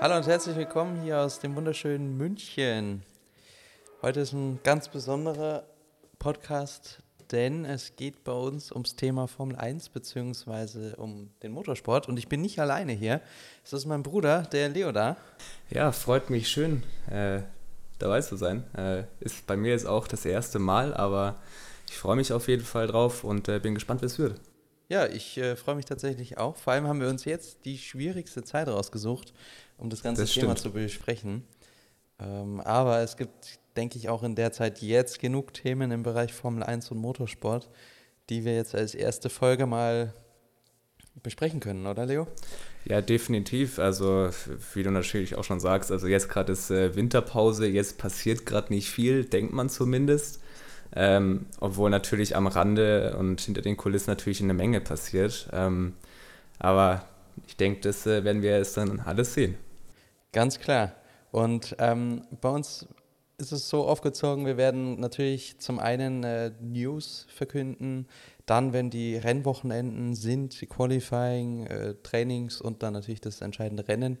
Hallo und herzlich willkommen hier aus dem wunderschönen München. Heute ist ein ganz besonderer Podcast, denn es geht bei uns ums Thema Formel 1 bzw. um den Motorsport und ich bin nicht alleine hier. Es ist mein Bruder, der Leo da. Ja, freut mich schön, äh, dabei zu sein. Äh, ist bei mir jetzt auch das erste Mal, aber ich freue mich auf jeden Fall drauf und äh, bin gespannt, wie es wird. Ja, ich äh, freue mich tatsächlich auch. Vor allem haben wir uns jetzt die schwierigste Zeit rausgesucht, um das ganze Das Thema stimmt. zu besprechen. Ähm, aber es gibt, denke ich, auch in der Zeit jetzt genug Themen im Bereich Formel 1 und Motorsport, die wir jetzt als erste Folge mal besprechen können, oder Leo? Ja, definitiv. Also, wie du natürlich auch schon sagst, also jetzt gerade ist äh, Winterpause, jetzt passiert gerade nicht viel, denkt man zumindest. Ähm, obwohl natürlich am Rande und hinter den Kulissen natürlich eine Menge passiert. Ähm, aber ich denke, das äh, werden wir jetzt dann alles sehen. Ganz klar. Und ähm, bei uns ist es so aufgezogen, wir werden natürlich zum einen äh, News verkünden, dann, wenn die Rennwochenenden sind, die Qualifying, äh, Trainings und dann natürlich das entscheidende Rennen,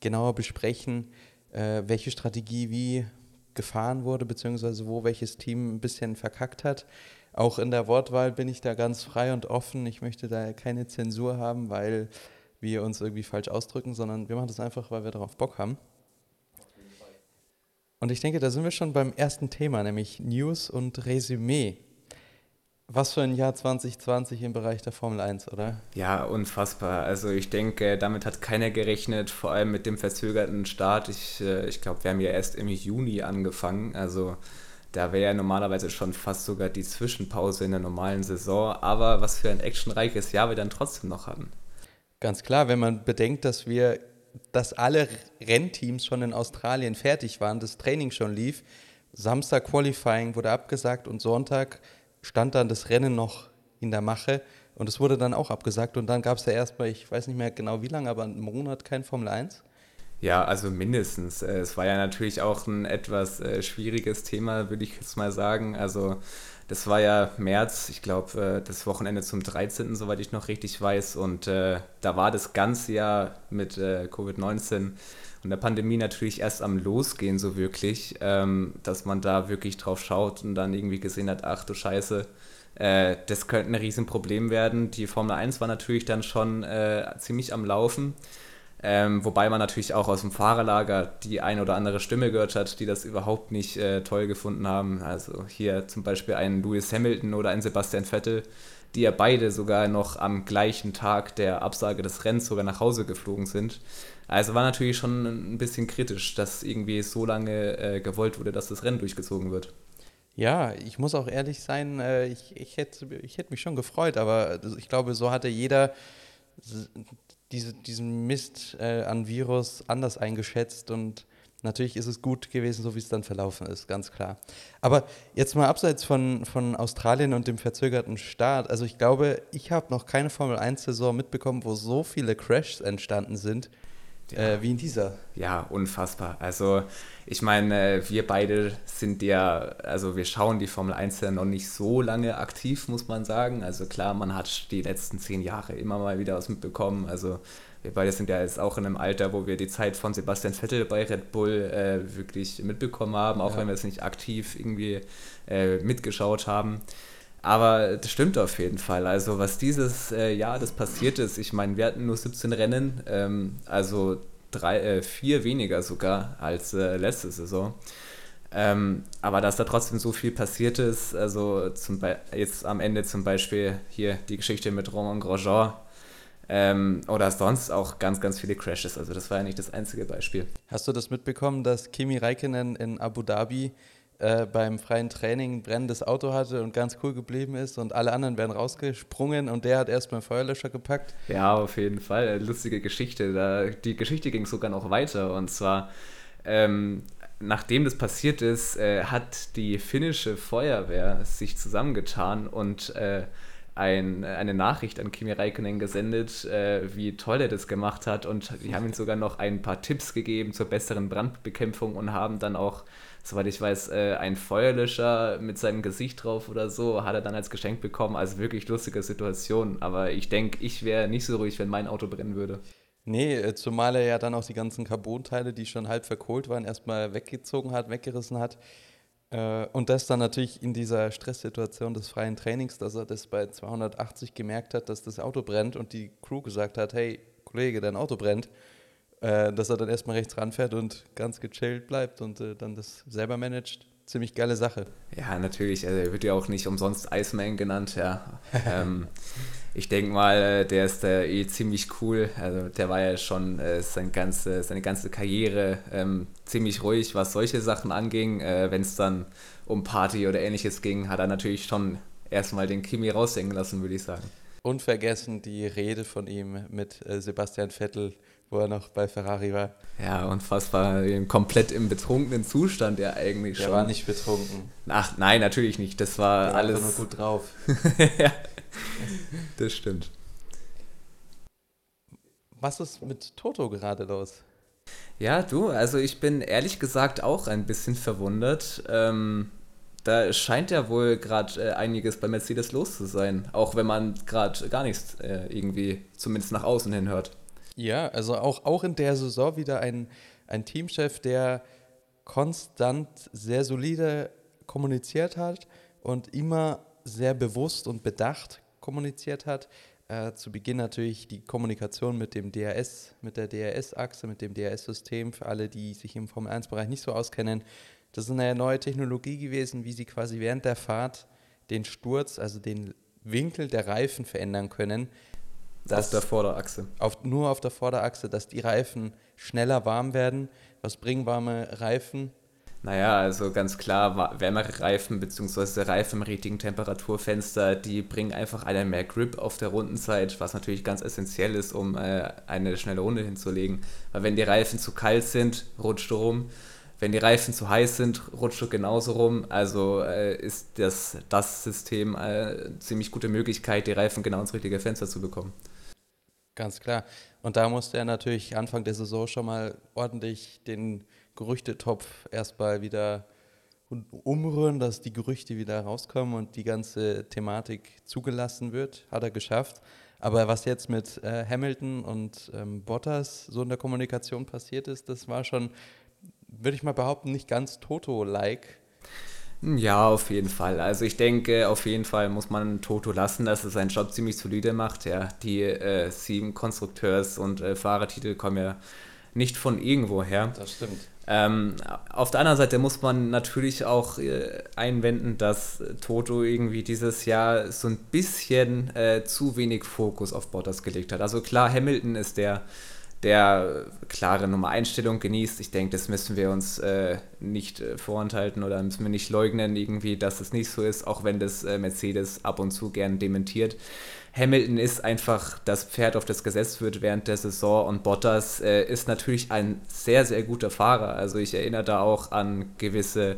genauer besprechen, äh, welche Strategie wie gefahren wurde, beziehungsweise wo welches Team ein bisschen verkackt hat. Auch in der Wortwahl bin ich da ganz frei und offen. Ich möchte da keine Zensur haben, weil wir uns irgendwie falsch ausdrücken, sondern wir machen das einfach, weil wir darauf Bock haben. Und ich denke, da sind wir schon beim ersten Thema, nämlich News und Resümee. Was für ein Jahr 2020 im Bereich der Formel 1, oder? Ja, unfassbar. Also ich denke, damit hat keiner gerechnet, vor allem mit dem verzögerten Start. Ich, äh, ich glaube, wir haben ja erst im Juni angefangen. Also da wäre ja normalerweise schon fast sogar die Zwischenpause in der normalen Saison. Aber was für ein actionreiches Jahr wir dann trotzdem noch hatten. Ganz klar, wenn man bedenkt, dass wir, dass alle Rennteams schon in Australien fertig waren, das Training schon lief, Samstag Qualifying wurde abgesagt und Sonntag stand dann das Rennen noch in der Mache und es wurde dann auch abgesagt und dann gab es ja erstmal, ich weiß nicht mehr genau wie lange, aber einen Monat kein Formel 1. Ja, also mindestens. Äh, Es war ja natürlich auch ein etwas äh, schwieriges Thema, würde ich jetzt mal sagen. Also das war ja März, ich glaube, äh, das Wochenende zum 13., soweit ich noch richtig weiß. Und äh, da war das ganze Jahr mit äh, Covid-19 und der Pandemie natürlich erst am Losgehen so wirklich, ähm, dass man da wirklich drauf schaut und dann irgendwie gesehen hat, ach du Scheiße, äh, das könnte ein Riesenproblem werden. Die Formel 1 war natürlich dann schon äh, ziemlich am Laufen. Ähm, wobei man natürlich auch aus dem Fahrerlager die ein oder andere Stimme gehört hat, die das überhaupt nicht äh, toll gefunden haben. Also hier zum Beispiel einen Lewis Hamilton oder einen Sebastian Vettel, die ja beide sogar noch am gleichen Tag der Absage des Rennens sogar nach Hause geflogen sind. Also war natürlich schon ein bisschen kritisch, dass irgendwie so lange äh, gewollt wurde, dass das Rennen durchgezogen wird. Ja, ich muss auch ehrlich sein, äh, ich, ich hätte ich hätt mich schon gefreut, aber ich glaube, so hatte jeder diese, diesen Mist äh, an Virus anders eingeschätzt und natürlich ist es gut gewesen, so wie es dann verlaufen ist, ganz klar. Aber jetzt mal abseits von, von Australien und dem verzögerten Start, also ich glaube, ich habe noch keine Formel 1-Saison mitbekommen, wo so viele Crashs entstanden sind, äh, wie in dieser. Ja, unfassbar. Also, ich meine, äh, wir beide sind ja, also wir schauen die Formel 1 ja noch nicht so lange aktiv, muss man sagen. Also klar, man hat die letzten zehn Jahre immer mal wieder was mitbekommen. Also wir beide sind ja jetzt auch in einem Alter, wo wir die Zeit von Sebastian Vettel bei Red Bull äh, wirklich mitbekommen haben, auch Ja. wenn wir es nicht aktiv irgendwie äh, mitgeschaut haben. Aber das stimmt auf jeden Fall. Also was dieses äh, Jahr das passiert ist, ich meine, wir hatten nur 17 Rennen, ähm, also drei, äh, vier weniger sogar als äh, letzte Saison. Ähm, aber dass da trotzdem so viel passiert ist, also zum jetzt am Ende zum Beispiel hier die Geschichte mit Romain Grosjean ähm, oder sonst auch ganz, ganz viele Crashes. Also das war ja nicht das einzige Beispiel. Hast du das mitbekommen, dass Kimi Räikkönen in Abu Dhabi äh, beim freien Training ein brennendes Auto hatte und ganz cool geblieben ist und alle anderen wären rausgesprungen und der hat erst beim Feuerlöscher gepackt? Ja, auf jeden Fall. Äh, Lustige Geschichte. Da, die Geschichte ging sogar noch weiter. Und zwar, ähm, nachdem das passiert ist, äh, hat die finnische Feuerwehr sich zusammengetan und äh, ein, eine Nachricht an Kimi Räikkönen gesendet, äh, wie toll er das gemacht hat. Und die haben ihm sogar noch ein paar Tipps gegeben zur besseren Brandbekämpfung und haben dann auch, soweit ich weiß, äh, einen Feuerlöscher mit seinem Gesicht drauf oder so, hat er dann als Geschenk bekommen. Also wirklich lustige Situation. Aber ich denke, ich wäre nicht so ruhig, wenn mein Auto brennen würde. Nee, äh, zumal er ja dann auch die ganzen Carbonteile, die schon halb verkohlt waren, erstmal weggezogen hat, weggerissen hat. Äh, und das dann natürlich in dieser Stresssituation des freien Trainings, dass er das bei 280 gemerkt hat, dass das Auto brennt und die Crew gesagt hat, hey Kollege, dein Auto brennt, äh, dass er dann erstmal rechts ranfährt und ganz gechillt bleibt und dann das selber managt ziemlich geile Sache. Ja, natürlich. Also er wird ja auch nicht umsonst Iceman genannt, ja. ähm, ich denke mal, äh, der ist äh, eh ziemlich cool. Also der war ja schon äh, sein ganze, seine ganze Karriere ähm, ziemlich ruhig, was solche Sachen anging. Äh, Wenn es dann um Party oder ähnliches ging, hat er natürlich schon erstmal den Kimi raushängen lassen, würde ich sagen. Unvergessen die Rede von ihm mit äh, Sebastian Vettel wo er noch bei Ferrari war. Ja, unfassbar. Komplett im betrunkenen Zustand ja eigentlich Der schon. Der war nicht betrunken. Ach, nein, natürlich nicht. Das war Der alles. War nur gut drauf. ja, das stimmt. Was ist mit Toto gerade los? Ja, du, also ich bin ehrlich gesagt auch ein bisschen verwundert. Ähm, da scheint ja wohl gerade äh, einiges bei Mercedes los zu sein, auch wenn man gerade gar nichts äh, irgendwie zumindest nach außen hin hört. Ja, also auch, auch in der Saison wieder ein, ein Teamchef, der konstant sehr solide kommuniziert hat und immer sehr bewusst und bedacht kommuniziert hat. Äh, zu Beginn natürlich die Kommunikation mit dem DRS, mit der DRS-Achse, mit dem DRS-System für alle, die sich im Formel-1-Bereich nicht so auskennen. Das ist eine neue Technologie gewesen, wie sie quasi während der Fahrt den Sturz, also den Winkel der Reifen verändern können, auf der Vorderachse. Auf, nur auf der Vorderachse, dass die Reifen schneller warm werden. Was bringen warme Reifen? Naja, also ganz klar, wärmere Reifen bzw. Reifen im richtigen Temperaturfenster, die bringen einfach einen mehr Grip auf der Rundenzeit, was natürlich ganz essentiell ist, um äh, eine schnelle Runde hinzulegen. Weil wenn die Reifen zu kalt sind, rutscht du rum. Wenn die Reifen zu heiß sind, rutscht du genauso rum. Also äh, ist das, das System eine äh, ziemlich gute Möglichkeit, die Reifen genau ins richtige Fenster zu bekommen. Ganz klar. Und da musste er natürlich Anfang der Saison schon mal ordentlich den Gerüchtetopf erstmal wieder umrühren, dass die Gerüchte wieder rauskommen und die ganze Thematik zugelassen wird. Hat er geschafft. Aber was jetzt mit äh, Hamilton und ähm, Bottas so in der Kommunikation passiert ist, das war schon, würde ich mal behaupten, nicht ganz Toto-like. Ja, auf jeden Fall. Also ich denke, auf jeden Fall muss man Toto lassen, dass er seinen Job ziemlich solide macht. Ja, die äh, sieben Konstrukteurs- und äh, Fahrertitel kommen ja nicht von irgendwo her. Das stimmt. Ähm, auf der anderen Seite muss man natürlich auch äh, einwenden, dass Toto irgendwie dieses Jahr so ein bisschen äh, zu wenig Fokus auf Bottas gelegt hat. Also klar, Hamilton ist der der klare Nummer Einstellung genießt. Ich denke, das müssen wir uns äh, nicht äh, vorenthalten oder müssen wir nicht leugnen, irgendwie, dass es nicht so ist, auch wenn das äh, Mercedes ab und zu gern dementiert. Hamilton ist einfach das Pferd, auf das gesetzt wird während der Saison und Bottas äh, ist natürlich ein sehr, sehr guter Fahrer. Also ich erinnere da auch an gewisse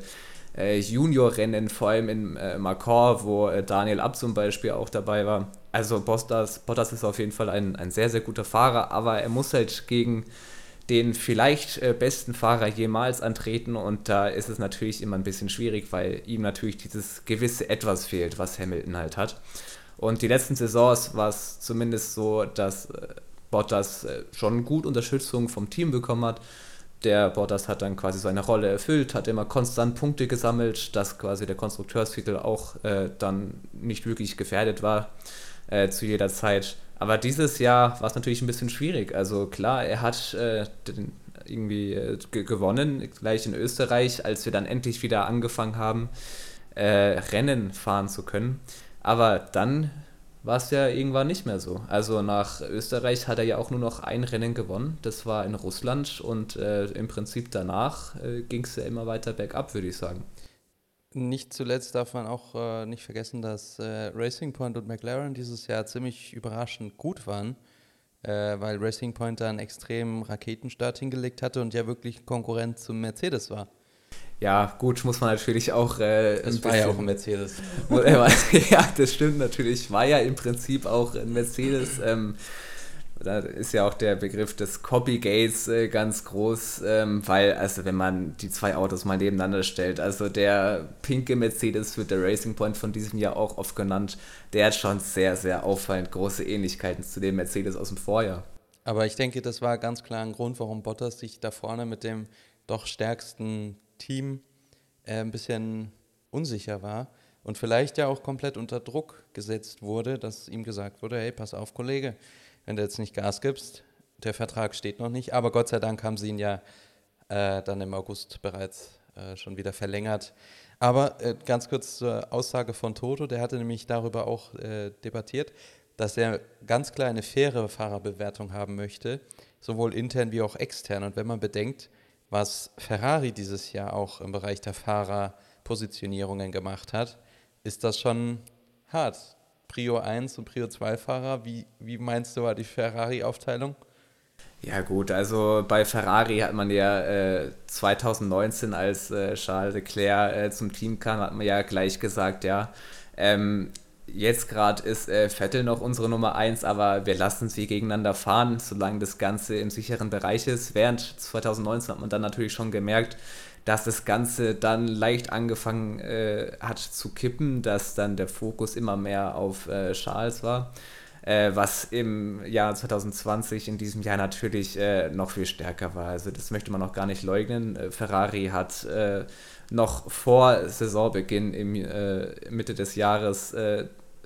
äh, Junior-Rennen, vor allem in äh, Macau, wo äh, Daniel Ab zum Beispiel auch dabei war. Also Bottas, Bottas ist auf jeden Fall ein, ein sehr, sehr guter Fahrer, aber er muss halt gegen den vielleicht äh, besten Fahrer jemals antreten und da ist es natürlich immer ein bisschen schwierig, weil ihm natürlich dieses gewisse Etwas fehlt, was Hamilton halt hat. Und die letzten Saisons war es zumindest so, dass äh, Bottas äh, schon gut Unterstützung vom Team bekommen hat der Bottas hat dann quasi seine Rolle erfüllt, hat immer konstant Punkte gesammelt, dass quasi der Konstrukteurstitel auch äh, dann nicht wirklich gefährdet war äh, zu jeder Zeit. Aber dieses Jahr war es natürlich ein bisschen schwierig. Also klar, er hat äh, den, irgendwie äh, gewonnen, gleich in Österreich, als wir dann endlich wieder angefangen haben, äh, Rennen fahren zu können. Aber dann war es ja irgendwann nicht mehr so. Also nach Österreich hat er ja auch nur noch ein Rennen gewonnen. Das war in Russland und äh, im Prinzip danach äh, ging es ja immer weiter bergab, würde ich sagen. Nicht zuletzt darf man auch äh, nicht vergessen, dass äh, Racing Point und McLaren dieses Jahr ziemlich überraschend gut waren, äh, weil Racing Point da einen extremen Raketenstart hingelegt hatte und ja wirklich Konkurrent zum Mercedes war. Ja, gut, muss man natürlich auch. Äh, das war ja auch ein Mercedes. ja, das stimmt natürlich. War ja im Prinzip auch ein Mercedes. Ähm, da ist ja auch der Begriff des Copygates äh, ganz groß, ähm, weil, also wenn man die zwei Autos mal nebeneinander stellt, also der pinke Mercedes wird der Racing Point von diesem Jahr auch oft genannt, der hat schon sehr, sehr auffallend große Ähnlichkeiten zu dem Mercedes aus dem Vorjahr. Aber ich denke, das war ganz klar ein Grund, warum Bottas sich da vorne mit dem doch stärksten Team äh, ein bisschen unsicher war und vielleicht ja auch komplett unter Druck gesetzt wurde, dass ihm gesagt wurde, hey, pass auf, Kollege, wenn du jetzt nicht Gas gibst, der Vertrag steht noch nicht, aber Gott sei Dank haben sie ihn ja äh, dann im August bereits äh, schon wieder verlängert. Aber äh, ganz kurz zur Aussage von Toto, der hatte nämlich darüber auch äh, debattiert, dass er ganz klar eine faire Fahrerbewertung haben möchte, sowohl intern wie auch extern. Und wenn man bedenkt, was Ferrari dieses Jahr auch im Bereich der Fahrerpositionierungen gemacht hat, ist das schon hart. Prio 1 und Prio 2 Fahrer, wie, wie meinst du war die Ferrari-Aufteilung? Ja gut, also bei Ferrari hat man ja äh, 2019, als äh, Charles Leclerc äh, zum Team kam, hat man ja gleich gesagt, ja, ähm, jetzt gerade ist äh, Vettel noch unsere Nummer 1, aber wir lassen sie gegeneinander fahren, solange das Ganze im sicheren Bereich ist. Während 2019 hat man dann natürlich schon gemerkt, dass das Ganze dann leicht angefangen äh, hat zu kippen, dass dann der Fokus immer mehr auf äh, Charles war. Äh, was im Jahr 2020, in diesem Jahr natürlich äh, noch viel stärker war. Also das möchte man noch gar nicht leugnen. Äh, Ferrari hat äh, noch vor Saisonbeginn im Mitte des Jahres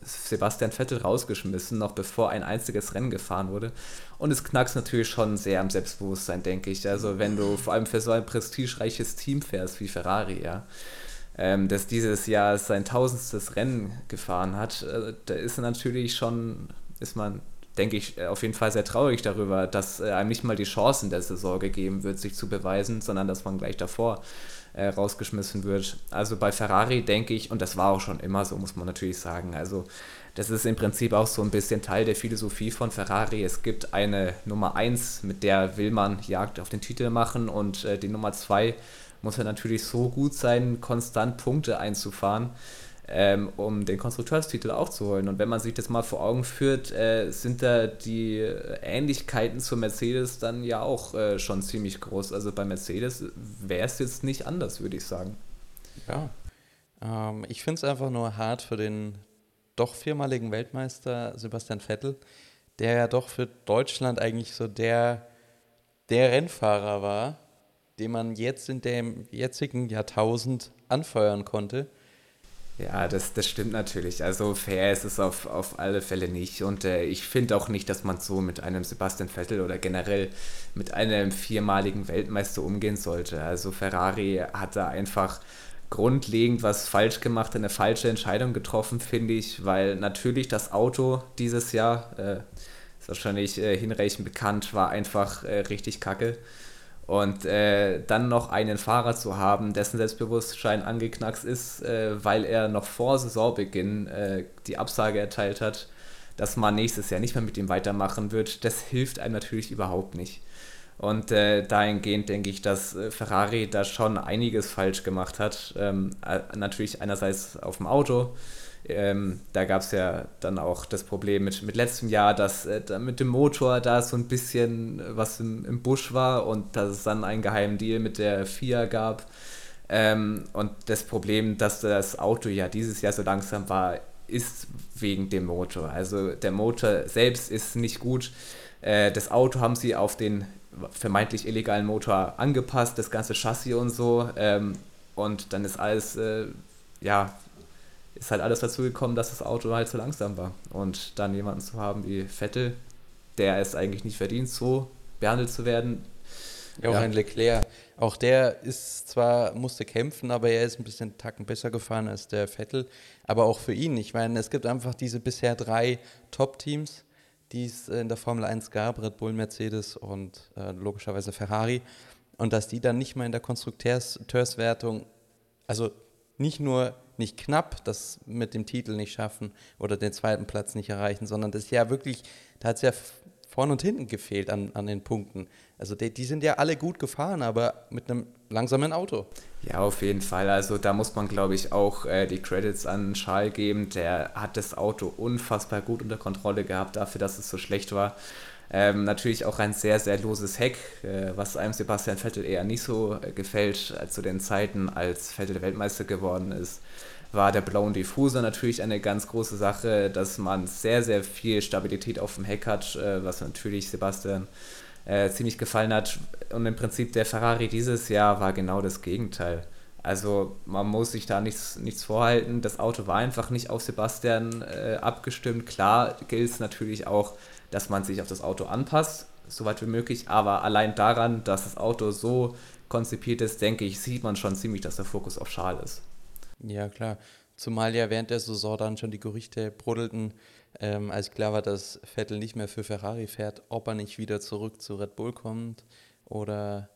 Sebastian Vettel rausgeschmissen, noch bevor ein einziges Rennen gefahren wurde. Und es knackst natürlich schon sehr am Selbstbewusstsein, denke ich. Also wenn du vor allem für so ein prestigereiches Team fährst wie Ferrari, ja, ähm, das dieses Jahr sein tausendstes Rennen gefahren hat, äh, da ist natürlich schon, ist man, denke ich, auf jeden Fall sehr traurig darüber, dass äh, einem nicht mal die Chance in der Saison gegeben wird, sich zu beweisen, sondern dass man gleich davor äh, rausgeschmissen wird. Also bei Ferrari denke ich, und das war auch schon immer so, muss man natürlich sagen, also das ist im Prinzip auch so ein bisschen Teil der Philosophie von Ferrari. Es gibt eine Nummer 1, mit der will man Jagd auf den Titel machen und äh, die Nummer 2 muss er natürlich so gut sein, konstant Punkte einzufahren ähm, um den Konstrukteurstitel aufzuholen. Und wenn man sich das mal vor Augen führt, äh, sind da die Ähnlichkeiten zu Mercedes dann ja auch äh, schon ziemlich groß. Also bei Mercedes wäre es jetzt nicht anders, würde ich sagen. Ja, ähm, ich finde es einfach nur hart für den doch viermaligen Weltmeister Sebastian Vettel, der ja doch für Deutschland eigentlich so der, der Rennfahrer war, den man jetzt in dem jetzigen Jahrtausend anfeuern konnte. Ja, das, das stimmt natürlich. Also fair ist es auf, auf alle Fälle nicht. Und äh, ich finde auch nicht, dass man so mit einem Sebastian Vettel oder generell mit einem viermaligen Weltmeister umgehen sollte. Also Ferrari hat da einfach grundlegend was falsch gemacht, eine falsche Entscheidung getroffen, finde ich, weil natürlich das Auto dieses Jahr, äh, ist wahrscheinlich äh, hinreichend bekannt, war einfach äh, richtig kacke. Und äh, dann noch einen Fahrer zu haben, dessen Selbstbewusstsein angeknackst ist, äh, weil er noch vor Saisonbeginn äh, die Absage erteilt hat, dass man nächstes Jahr nicht mehr mit ihm weitermachen wird, das hilft einem natürlich überhaupt nicht. Und äh, dahingehend denke ich, dass äh, Ferrari da schon einiges falsch gemacht hat. Ähm, äh, natürlich einerseits auf dem Auto, ähm, da gab es ja dann auch das Problem mit, mit letztem Jahr, dass äh, mit dem Motor da so ein bisschen was im, im Busch war und dass es dann einen geheimen Deal mit der FIA gab. Ähm, und das Problem, dass das Auto ja dieses Jahr so langsam war, ist wegen dem Motor. Also der Motor selbst ist nicht gut. Äh, das Auto haben sie auf den vermeintlich illegalen Motor angepasst, das ganze Chassis und so. Ähm, und dann ist alles, äh, ja, ist halt alles dazu gekommen, dass das Auto halt zu langsam war. Und dann jemanden zu haben wie Vettel, der es eigentlich nicht verdient, so behandelt zu werden. Ja, auch ja. ein Leclerc. Auch der ist zwar, musste kämpfen, aber er ist ein bisschen Tacken besser gefahren als der Vettel. Aber auch für ihn. Ich meine, es gibt einfach diese bisher drei Top-Teams, die es in der Formel 1 gab: Red Bull, Mercedes und äh, logischerweise Ferrari. Und dass die dann nicht mal in der Konstrukteurswertung, also nicht nur nicht knapp das mit dem Titel nicht schaffen oder den zweiten Platz nicht erreichen, sondern das ist ja wirklich, da hat es ja vorne und hinten gefehlt an, an den Punkten. Also die, die sind ja alle gut gefahren, aber mit einem langsamen Auto. Ja, auf jeden Fall. Also da muss man, glaube ich, auch äh, die Credits an Schal geben. Der hat das Auto unfassbar gut unter Kontrolle gehabt, dafür, dass es so schlecht war. Ähm, natürlich auch ein sehr, sehr loses Heck, äh, was einem Sebastian Vettel eher nicht so äh, gefällt als zu den Zeiten, als Vettel Weltmeister geworden ist war der blaue Diffuser natürlich eine ganz große Sache, dass man sehr, sehr viel Stabilität auf dem Heck hat, äh, was natürlich Sebastian äh, ziemlich gefallen hat. Und im Prinzip der Ferrari dieses Jahr war genau das Gegenteil. Also man muss sich da nichts, nichts vorhalten. Das Auto war einfach nicht auf Sebastian äh, abgestimmt. Klar gilt es natürlich auch, dass man sich auf das Auto anpasst, soweit wie möglich. Aber allein daran, dass das Auto so konzipiert ist, denke ich, sieht man schon ziemlich, dass der Fokus auf Schal ist. Ja, klar. Zumal ja während der Saison dann schon die Gerüchte brodelten, ähm, als klar war, dass Vettel nicht mehr für Ferrari fährt, ob er nicht wieder zurück zu Red Bull kommt oder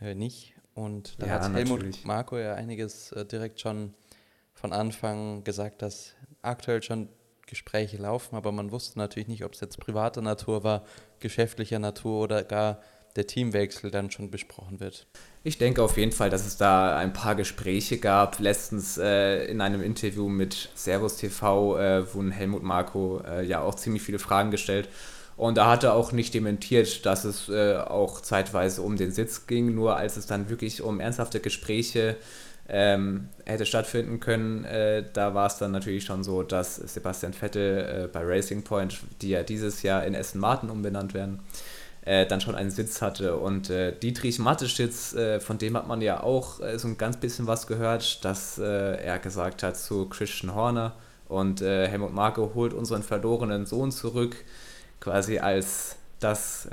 äh, nicht. Und da ja, hat Helmut Marko ja einiges äh, direkt schon von Anfang gesagt, dass aktuell schon Gespräche laufen, aber man wusste natürlich nicht, ob es jetzt privater Natur war, geschäftlicher Natur oder gar der Teamwechsel dann schon besprochen wird. Ich denke auf jeden Fall, dass es da ein paar Gespräche gab. Letztens äh, in einem Interview mit Servus TV äh, wurden Helmut Marko äh, ja auch ziemlich viele Fragen gestellt. Und da hat er auch nicht dementiert, dass es äh, auch zeitweise um den Sitz ging. Nur als es dann wirklich um ernsthafte Gespräche ähm, hätte stattfinden können, äh, da war es dann natürlich schon so, dass Sebastian Vettel äh, bei Racing Point, die ja dieses Jahr in Essen Martin umbenannt werden, äh, dann schon einen Sitz hatte. Und äh, Dietrich Matteschitz, äh, von dem hat man ja auch äh, so ein ganz bisschen was gehört, dass er gesagt hat zu Christian Horner und Helmut Marko holt unseren verlorenen Sohn zurück, quasi als das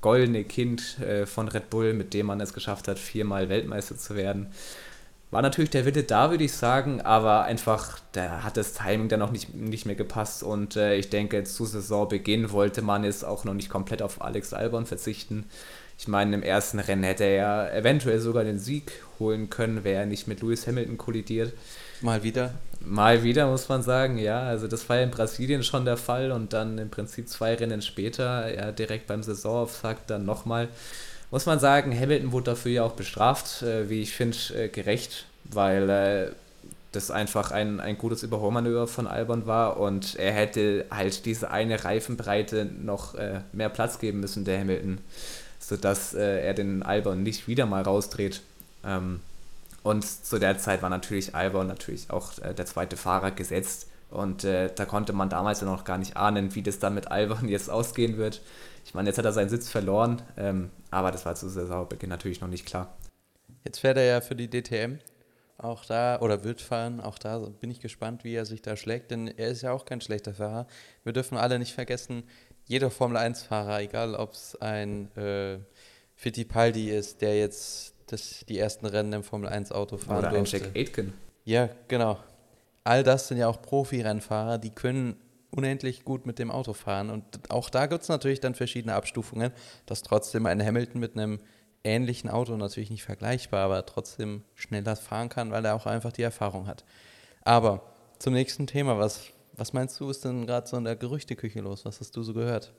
goldene Kind von Red Bull, mit dem man es geschafft hat, viermal Weltmeister zu werden. War natürlich der Wille da, würde ich sagen, aber einfach, da hat das Timing dann noch nicht, nicht mehr gepasst und äh, ich denke, zu Saisonbeginn wollte man jetzt auch noch nicht komplett auf Alex Albon verzichten. Ich meine, im ersten Rennen hätte er ja eventuell sogar den Sieg holen können, wäre er nicht mit Lewis Hamilton kollidiert. Mal wieder. Mal wieder, muss man sagen, ja. Also das war ja in Brasilien schon der Fall und dann im Prinzip zwei Rennen später, ja, direkt beim Saisonauftakt dann nochmal muss man sagen, Hamilton wurde dafür ja auch bestraft, äh, wie ich finde, äh, gerecht, weil äh, das einfach ein, ein gutes Überholmanöver von Albon war und er hätte halt diese eine Reifenbreite noch äh, mehr Platz geben müssen, der Hamilton, sodass äh, er den Albon nicht wieder mal rausdreht. Ähm, und zu der Zeit war natürlich Albon natürlich auch äh, der zweite Fahrer gesetzt und da konnte man damals ja noch gar nicht ahnen, wie das dann mit Albon jetzt ausgehen wird. Ich meine, jetzt hat er seinen Sitz verloren, ähm, aber das war zu Saisonbeginn natürlich noch nicht klar. Jetzt fährt er ja für die DTM. Auch da, oder wird fahren, auch da bin ich gespannt, wie er sich da schlägt, denn er ist ja auch kein schlechter Fahrer. Wir dürfen alle nicht vergessen, jeder Formel-1-Fahrer, egal ob es ein äh, Fittipaldi ist, der jetzt das, die ersten Rennen im Formel-1-Auto fahren Oder durfte. ein Jack Aitken. Ja, genau. All das sind ja auch Profi-Rennfahrer, die können unendlich gut mit dem Auto fahren. Und auch da gibt es natürlich dann verschiedene Abstufungen, dass trotzdem ein Hamilton mit einem ähnlichen Auto natürlich nicht vergleichbar, aber trotzdem schneller fahren kann, weil er auch einfach die Erfahrung hat. Aber zum nächsten Thema, was, was meinst du, ist denn gerade so in der Gerüchteküche los? Was hast du so gehört?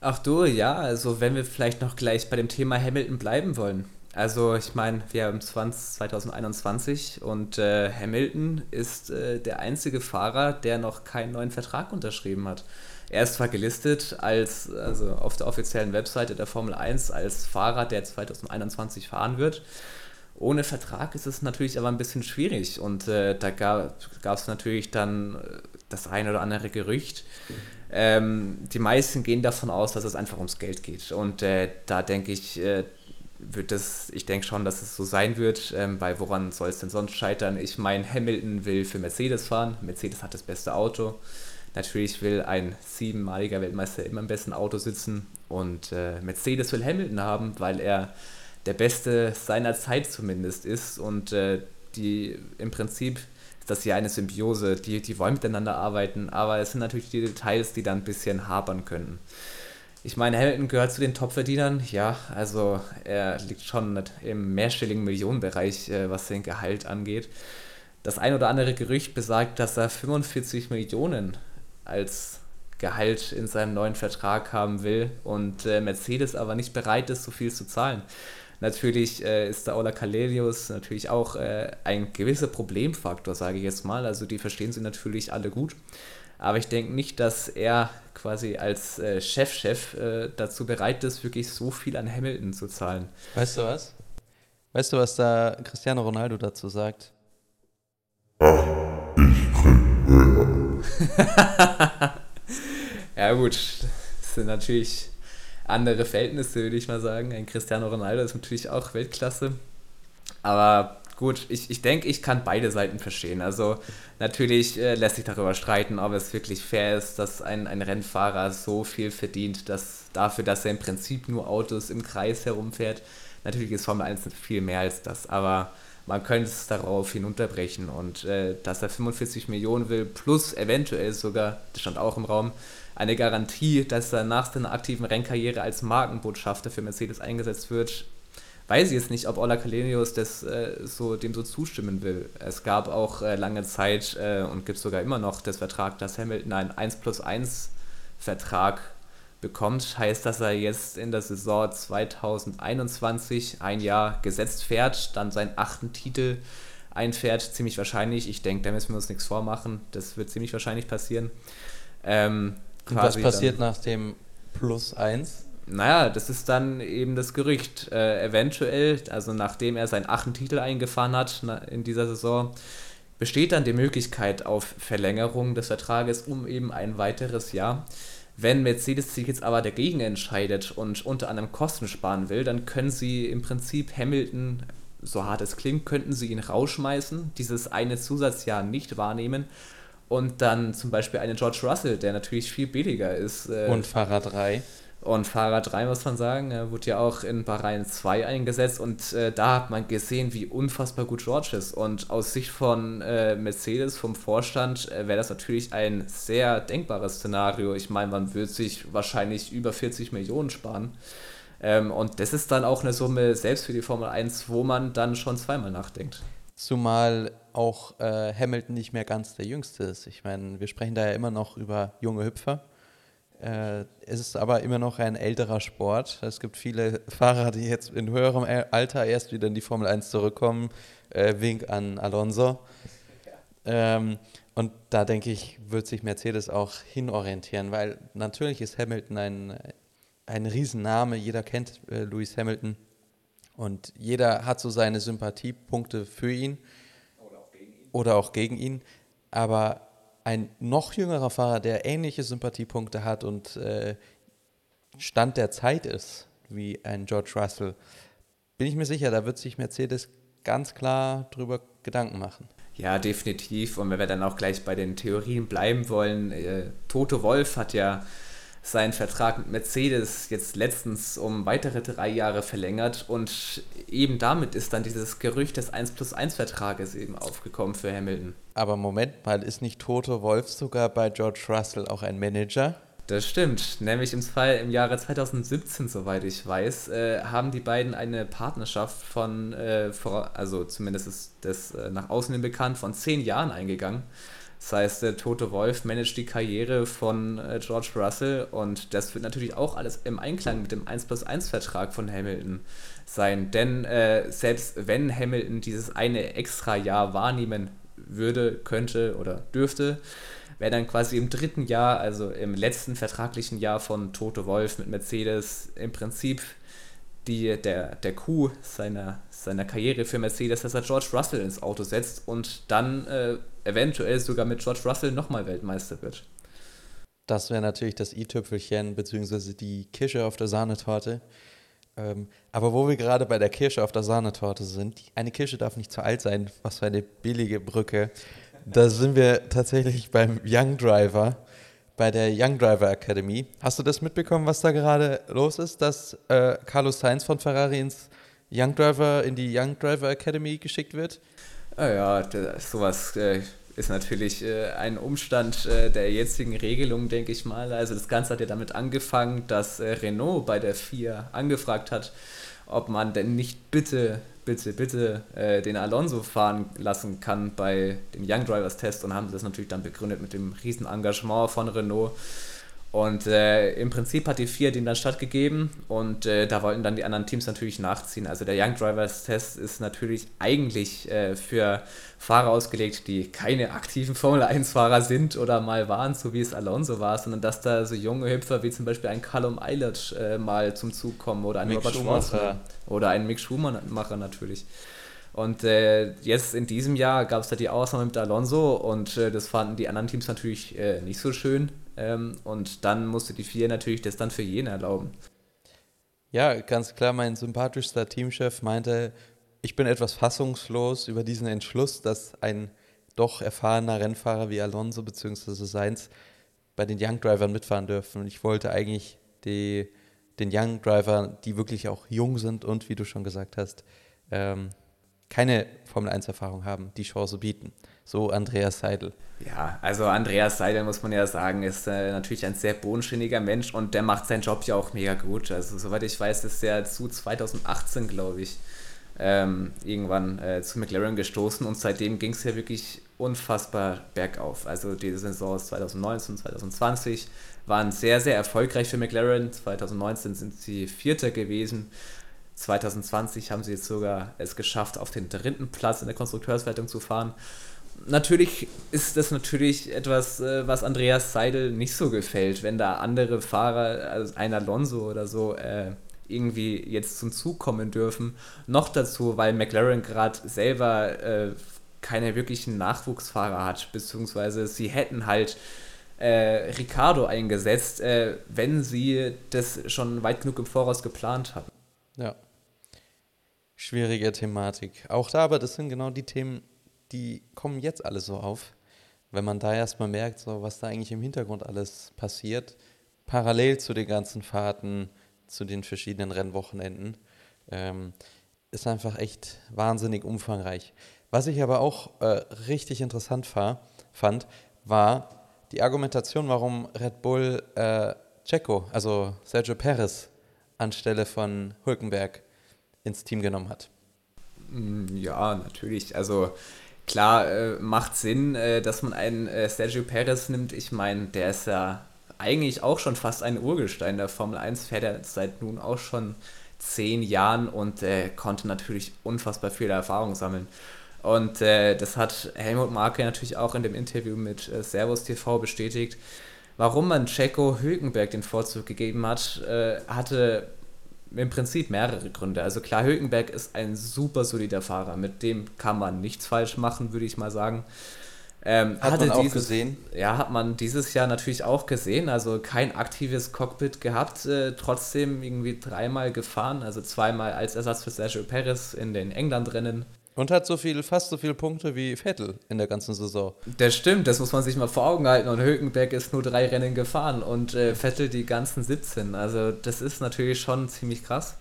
Ach du, ja, also wenn wir vielleicht noch gleich bei dem Thema Hamilton bleiben wollen. Also ich meine, wir haben 20, 2021 und äh, Hamilton ist äh, der einzige Fahrer, der noch keinen neuen Vertrag unterschrieben hat. Er ist zwar gelistet als, also auf der offiziellen Webseite der Formel 1 als Fahrer, der 2021 fahren wird. Ohne Vertrag ist es natürlich aber ein bisschen schwierig und äh, da gab es natürlich dann äh, das eine oder andere Gerücht. Ähm, die meisten gehen davon aus, dass es einfach ums Geld geht und äh, da denke ich, äh, wird das, ich denke schon, dass es so sein wird, ähm, weil woran soll es denn sonst scheitern? Ich meine, Hamilton will für Mercedes fahren, Mercedes hat das beste Auto. Natürlich will ein siebenmaliger Weltmeister immer im besten Auto sitzen und äh, Mercedes will Hamilton haben, weil er der Beste seiner Zeit zumindest ist und äh, die im Prinzip ist das ja eine Symbiose, die, die wollen miteinander arbeiten, aber es sind natürlich die Details, die dann ein bisschen hapern können. Ich meine, Hamilton gehört zu den Topverdienern, ja, also er liegt schon im mehrstelligen Millionenbereich, äh, was den Gehalt angeht. Das ein oder andere Gerücht besagt, dass er 45 Millionen als Gehalt in seinem neuen Vertrag haben will und äh, Mercedes aber nicht bereit ist, so viel zu zahlen. Natürlich äh, ist der Ola Kalelius natürlich auch äh, ein gewisser Problemfaktor, sage ich jetzt mal. Also die verstehen sie natürlich alle gut. Aber ich denke nicht, dass er quasi als äh, Chefchef äh, dazu bereit ist, wirklich so viel an Hamilton zu zahlen. Weißt du was? Weißt du, was da Cristiano Ronaldo dazu sagt? ja gut, das sind natürlich andere Verhältnisse, würde ich mal sagen. Ein Cristiano Ronaldo ist natürlich auch Weltklasse. Aber gut, ich, ich denke, ich kann beide Seiten verstehen. Also natürlich äh, lässt sich darüber streiten, ob es wirklich fair ist, dass ein, ein Rennfahrer so viel verdient, dass dafür, dass er im Prinzip nur Autos im Kreis herumfährt. Natürlich ist Formel 1 viel mehr als das, aber man könnte es darauf hinunterbrechen und äh, dass er 45 Millionen will, plus eventuell sogar, das stand auch im Raum, eine Garantie, dass er nach seiner aktiven Rennkarriere als Markenbotschafter für Mercedes eingesetzt wird, weiß ich jetzt nicht, ob Ola Kalenius das äh, so, dem so zustimmen will. Es gab auch äh, lange Zeit äh, und gibt sogar immer noch das Vertrag, dass Hamilton einen 1 plus 1 Vertrag bekommt. Heißt, dass er jetzt in der Saison 2021 ein Jahr gesetzt fährt, dann seinen achten Titel einfährt, ziemlich wahrscheinlich. Ich denke, da müssen wir uns nichts vormachen. Das wird ziemlich wahrscheinlich passieren. Ähm, und was passiert nach dem Plus 1? Naja, das ist dann eben das Gerücht. Äh, eventuell, also nachdem er seinen achten Titel eingefahren hat na, in dieser Saison, besteht dann die Möglichkeit auf Verlängerung des Vertrages um eben ein weiteres Jahr. Wenn Mercedes sich jetzt aber dagegen entscheidet und unter anderem Kosten sparen will, dann können sie im Prinzip Hamilton, so hart es klingt, könnten sie ihn rausschmeißen, dieses eine Zusatzjahr nicht wahrnehmen und dann zum Beispiel einen George Russell, der natürlich viel billiger ist. Äh, und Fahrer 3. Und Fahrer 3 muss man sagen, er wurde ja auch in Bahrain 2 eingesetzt und äh, da hat man gesehen, wie unfassbar gut George ist. Und aus Sicht von äh, Mercedes, vom Vorstand, äh, wäre das natürlich ein sehr denkbares Szenario. Ich meine, man würde sich wahrscheinlich über 40 Millionen sparen. Ähm, und das ist dann auch eine Summe, selbst für die Formel 1, wo man dann schon zweimal nachdenkt. Zumal auch äh, Hamilton nicht mehr ganz der Jüngste ist. Ich meine, wir sprechen da ja immer noch über junge Hüpfer. Äh, es ist aber immer noch ein älterer Sport. Es gibt viele Fahrer, die jetzt in höherem Alter erst wieder in die Formel 1 zurückkommen. Äh, Wink an Alonso. Ähm, und da denke ich, wird sich Mercedes auch hinorientieren, weil natürlich ist Hamilton ein, ein Riesenname. Jeder kennt äh, Lewis Hamilton und jeder hat so seine Sympathiepunkte für ihn oder auch gegen ihn. Oder auch gegen ihn. Aber ein noch jüngerer Fahrer, der ähnliche Sympathiepunkte hat und äh, Stand der Zeit ist, wie ein George Russell, bin ich mir sicher, da wird sich Mercedes ganz klar drüber Gedanken machen. Ja, definitiv. Und wenn wir dann auch gleich bei den Theorien bleiben wollen, äh, Toto Wolf hat ja seinen Vertrag mit Mercedes jetzt letztens um weitere drei Jahre verlängert und eben damit ist dann dieses Gerücht des 1 plus 1 Vertrages eben aufgekommen für Hamilton. Aber Moment mal, ist nicht Toto Wolf sogar bei George Russell auch ein Manager? Das stimmt, nämlich im Fall im Jahre 2017, soweit ich weiß, äh, haben die beiden eine Partnerschaft von, äh, vor, also zumindest ist das äh, nach außen hin bekannt, von zehn Jahren eingegangen. Das heißt, der Tote Wolf managt die Karriere von äh, George Russell und das wird natürlich auch alles im Einklang mit dem 1 plus 1 Vertrag von Hamilton sein. Denn äh, selbst wenn Hamilton dieses eine extra Jahr wahrnehmen würde, könnte oder dürfte, wäre dann quasi im dritten Jahr, also im letzten vertraglichen Jahr von Tote Wolf mit Mercedes im Prinzip die, der, der Coup seiner, seiner Karriere für Mercedes, dass er George Russell ins Auto setzt und dann äh, eventuell sogar mit George Russell nochmal Weltmeister wird. Das wäre natürlich das i-Tüpfelchen, beziehungsweise die Kirsche auf der Sahnetorte. Ähm, aber wo wir gerade bei der Kirsche auf der Sahnetorte sind, eine Kirsche darf nicht zu alt sein, was für eine billige Brücke. Da sind wir tatsächlich beim Young Driver, bei der Young Driver Academy. Hast du das mitbekommen, was da gerade los ist, dass äh, Carlos Sainz von Ferrari ins Young Driver, in die Young Driver Academy geschickt wird? Ah ja, das, sowas äh, ist natürlich äh, ein Umstand äh, der jetzigen Regelung, denke ich mal. Also das Ganze hat ja damit angefangen, dass äh, Renault bei der FIA angefragt hat, ob man denn nicht bitte, bitte, bitte äh, den Alonso fahren lassen kann bei dem Young Drivers Test und haben das natürlich dann begründet mit dem riesen Engagement von Renault und äh, im Prinzip hat die FIA dem dann stattgegeben und äh, da wollten dann die anderen Teams natürlich nachziehen. Also der Young Drivers Test ist natürlich eigentlich äh, für Fahrer ausgelegt, die keine aktiven Formel 1-Fahrer sind oder mal waren, so wie es Alonso war, sondern dass da so junge Hüpfer wie zum Beispiel ein Callum Eilert äh, mal zum Zug kommen oder ein Mick Robert Schwarzer oder ein Mick Schumacher natürlich. Und äh, jetzt in diesem Jahr gab es da die Ausnahme mit Alonso und äh, das fanden die anderen Teams natürlich äh, nicht so schön. Ähm, und dann musste die vier natürlich das dann für jeden erlauben. Ja, ganz klar, mein sympathischster Teamchef meinte, ich bin etwas fassungslos über diesen Entschluss, dass ein doch erfahrener Rennfahrer wie Alonso bzw. Sainz bei den Young Drivern mitfahren dürfen. Ich wollte eigentlich die, den Young Driver, die wirklich auch jung sind und, wie du schon gesagt hast, ähm, keine Formel-1-Erfahrung haben, die Chance bieten. So Andreas Seidel. Ja, also Andreas Seidel, muss man ja sagen, ist äh, natürlich ein sehr bodenständiger Mensch und der macht seinen Job ja auch mega gut. Also soweit ich weiß, ist er zu 2018, glaube ich, ähm, irgendwann äh, zu McLaren gestoßen und seitdem ging es ja wirklich unfassbar bergauf. Also die Saisons 2019, 2020 waren sehr, sehr erfolgreich für McLaren. 2019 sind sie Vierter gewesen. 2020 haben sie jetzt sogar es geschafft, auf den dritten Platz in der Konstrukteurswertung zu fahren. Natürlich ist das natürlich etwas, äh, was Andreas Seidel nicht so gefällt, wenn da andere Fahrer, also ein Alonso oder so, äh, irgendwie jetzt zum Zug kommen dürfen. Noch dazu, weil McLaren gerade selber äh, keine wirklichen Nachwuchsfahrer hat, beziehungsweise sie hätten halt äh, Ricardo eingesetzt, äh, wenn sie das schon weit genug im Voraus geplant haben. Ja. Schwierige Thematik. Auch da, aber das sind genau die Themen, die kommen jetzt alle so auf. Wenn man da erstmal merkt, so, was da eigentlich im Hintergrund alles passiert, parallel zu den ganzen Fahrten, zu den verschiedenen Rennwochenenden, ähm, ist einfach echt wahnsinnig umfangreich. Was ich aber auch äh, richtig interessant war, fand, war die Argumentation, warum Red Bull äh, Checo, also Sergio Perez, anstelle von Hülkenberg ins Team genommen hat. Mm, ja, natürlich. Also klar, äh, macht Sinn, äh, dass man einen äh, Sergio Perez nimmt. Ich meine, der ist ja eigentlich auch schon fast ein Urgestein der Formel 1, fährt er seit nun auch schon zehn Jahren und konnte natürlich unfassbar viel Erfahrung sammeln. Und äh, das hat Helmut Marke natürlich auch in dem Interview mit äh, Servus TV bestätigt. Warum man Checo Hülkenberg den Vorzug gegeben hat, äh, hatte im Prinzip mehrere Gründe. Also klar, Hülkenberg ist ein super solider Fahrer. Mit dem kann man nichts falsch machen, würde ich mal sagen. Ähm, hat man auch dieses, gesehen? Ja, hat man dieses Jahr natürlich auch gesehen. Also kein aktives Cockpit gehabt, äh, trotzdem irgendwie dreimal gefahren. Also zweimal als Ersatz für Sergio Perez in den England-Rennen. Und hat so viel, fast so viele Punkte wie Vettel in der ganzen Saison. Das stimmt, das muss man sich mal vor Augen halten. Und Hülkenberg ist nur drei Rennen gefahren und äh, Vettel die ganzen 17. Also das ist natürlich schon ziemlich krass.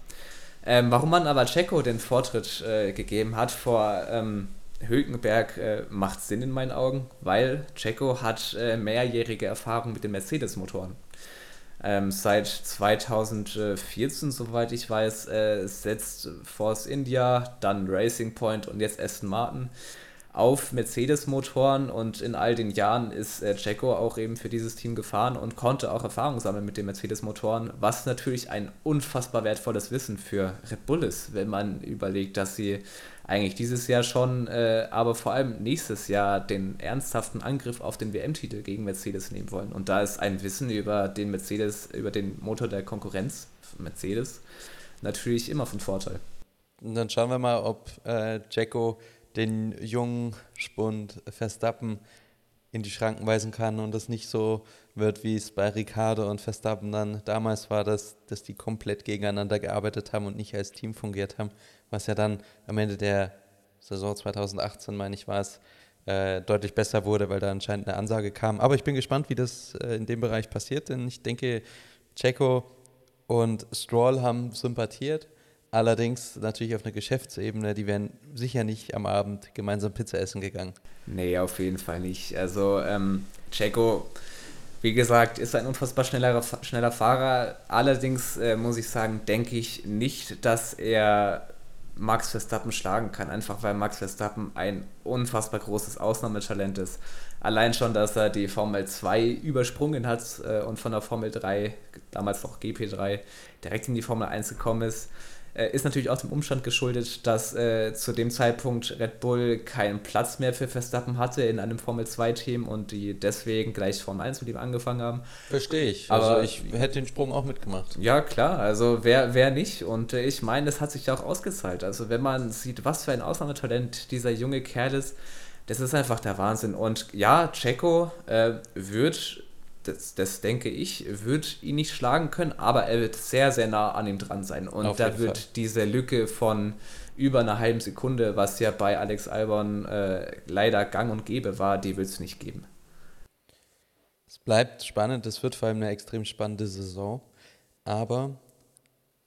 Ähm, warum man aber Checo den Vortritt äh, gegeben hat vor ähm, Hülkenberg, äh, macht Sinn in meinen Augen, weil Checo hat äh, mehrjährige Erfahrung mit den Mercedes-Motoren. Ähm, seit 2014, soweit ich weiß, äh, setzt Force India, dann Racing Point und jetzt Aston Martin auf Mercedes-Motoren. Und in all den Jahren ist äh, Checo auch eben für dieses Team gefahren und konnte auch Erfahrung sammeln mit den Mercedes-Motoren, was natürlich ein unfassbar wertvolles Wissen für Red Bull ist, wenn man überlegt, dass sie eigentlich dieses Jahr schon, äh, aber vor allem nächstes Jahr den ernsthaften Angriff auf den WM-Titel gegen Mercedes nehmen wollen. Und da ist ein Wissen über den Mercedes, über den Motor der Konkurrenz, Mercedes, natürlich immer von Vorteil. Und dann schauen wir mal, ob äh, Jacko den jungen Spund Verstappen in die Schranken weisen kann und es nicht so wird, wie es bei Ricardo und Verstappen dann damals war, dass, dass die komplett gegeneinander gearbeitet haben und nicht als Team fungiert haben, was ja dann am Ende der Saison 2018, meine ich, war es, äh, deutlich besser wurde, weil da anscheinend eine Ansage kam. Aber ich bin gespannt, wie das äh, in dem Bereich passiert, denn ich denke, Checo und Stroll haben sympathiert. Allerdings natürlich auf einer Geschäftsebene, die wären sicher nicht am Abend gemeinsam Pizza essen gegangen. Nee, auf jeden Fall nicht. Also ähm, Checo, wie gesagt, ist ein unfassbar schneller, schneller Fahrer. Allerdings äh, muss ich sagen, denke ich nicht, dass er Max Verstappen schlagen kann, einfach weil Max Verstappen ein unfassbar großes Ausnahmetalent ist. Allein schon, dass er die Formel 2 übersprungen hat äh, und von der Formel 3, damals noch GP3, direkt in die Formel 1 gekommen ist. Äh, ist natürlich auch dem Umstand geschuldet, dass äh, zu dem Zeitpunkt Red Bull keinen Platz mehr für Verstappen hatte in einem Formel 2-Team und die deswegen gleich Formel 1 mit ihm angefangen haben. Verstehe ich. Aber also ich hätte den Sprung auch mitgemacht. Ja, klar. Also wer, wer nicht? Und äh, ich meine, das hat sich ja auch ausgezahlt. Also wenn man sieht, was für ein Ausnahmetalent dieser junge Kerl ist, das ist einfach der Wahnsinn. Und ja, Checo äh, wird das, das denke ich, wird ihn nicht schlagen können, aber er wird sehr, sehr nah an ihm dran sein. Und Auf da wird Fall. diese Lücke von über einer halben Sekunde, was ja bei Alex Albon äh, leider gang und gäbe war, die wird es nicht geben. Es bleibt spannend, es wird vor allem eine extrem spannende Saison. Aber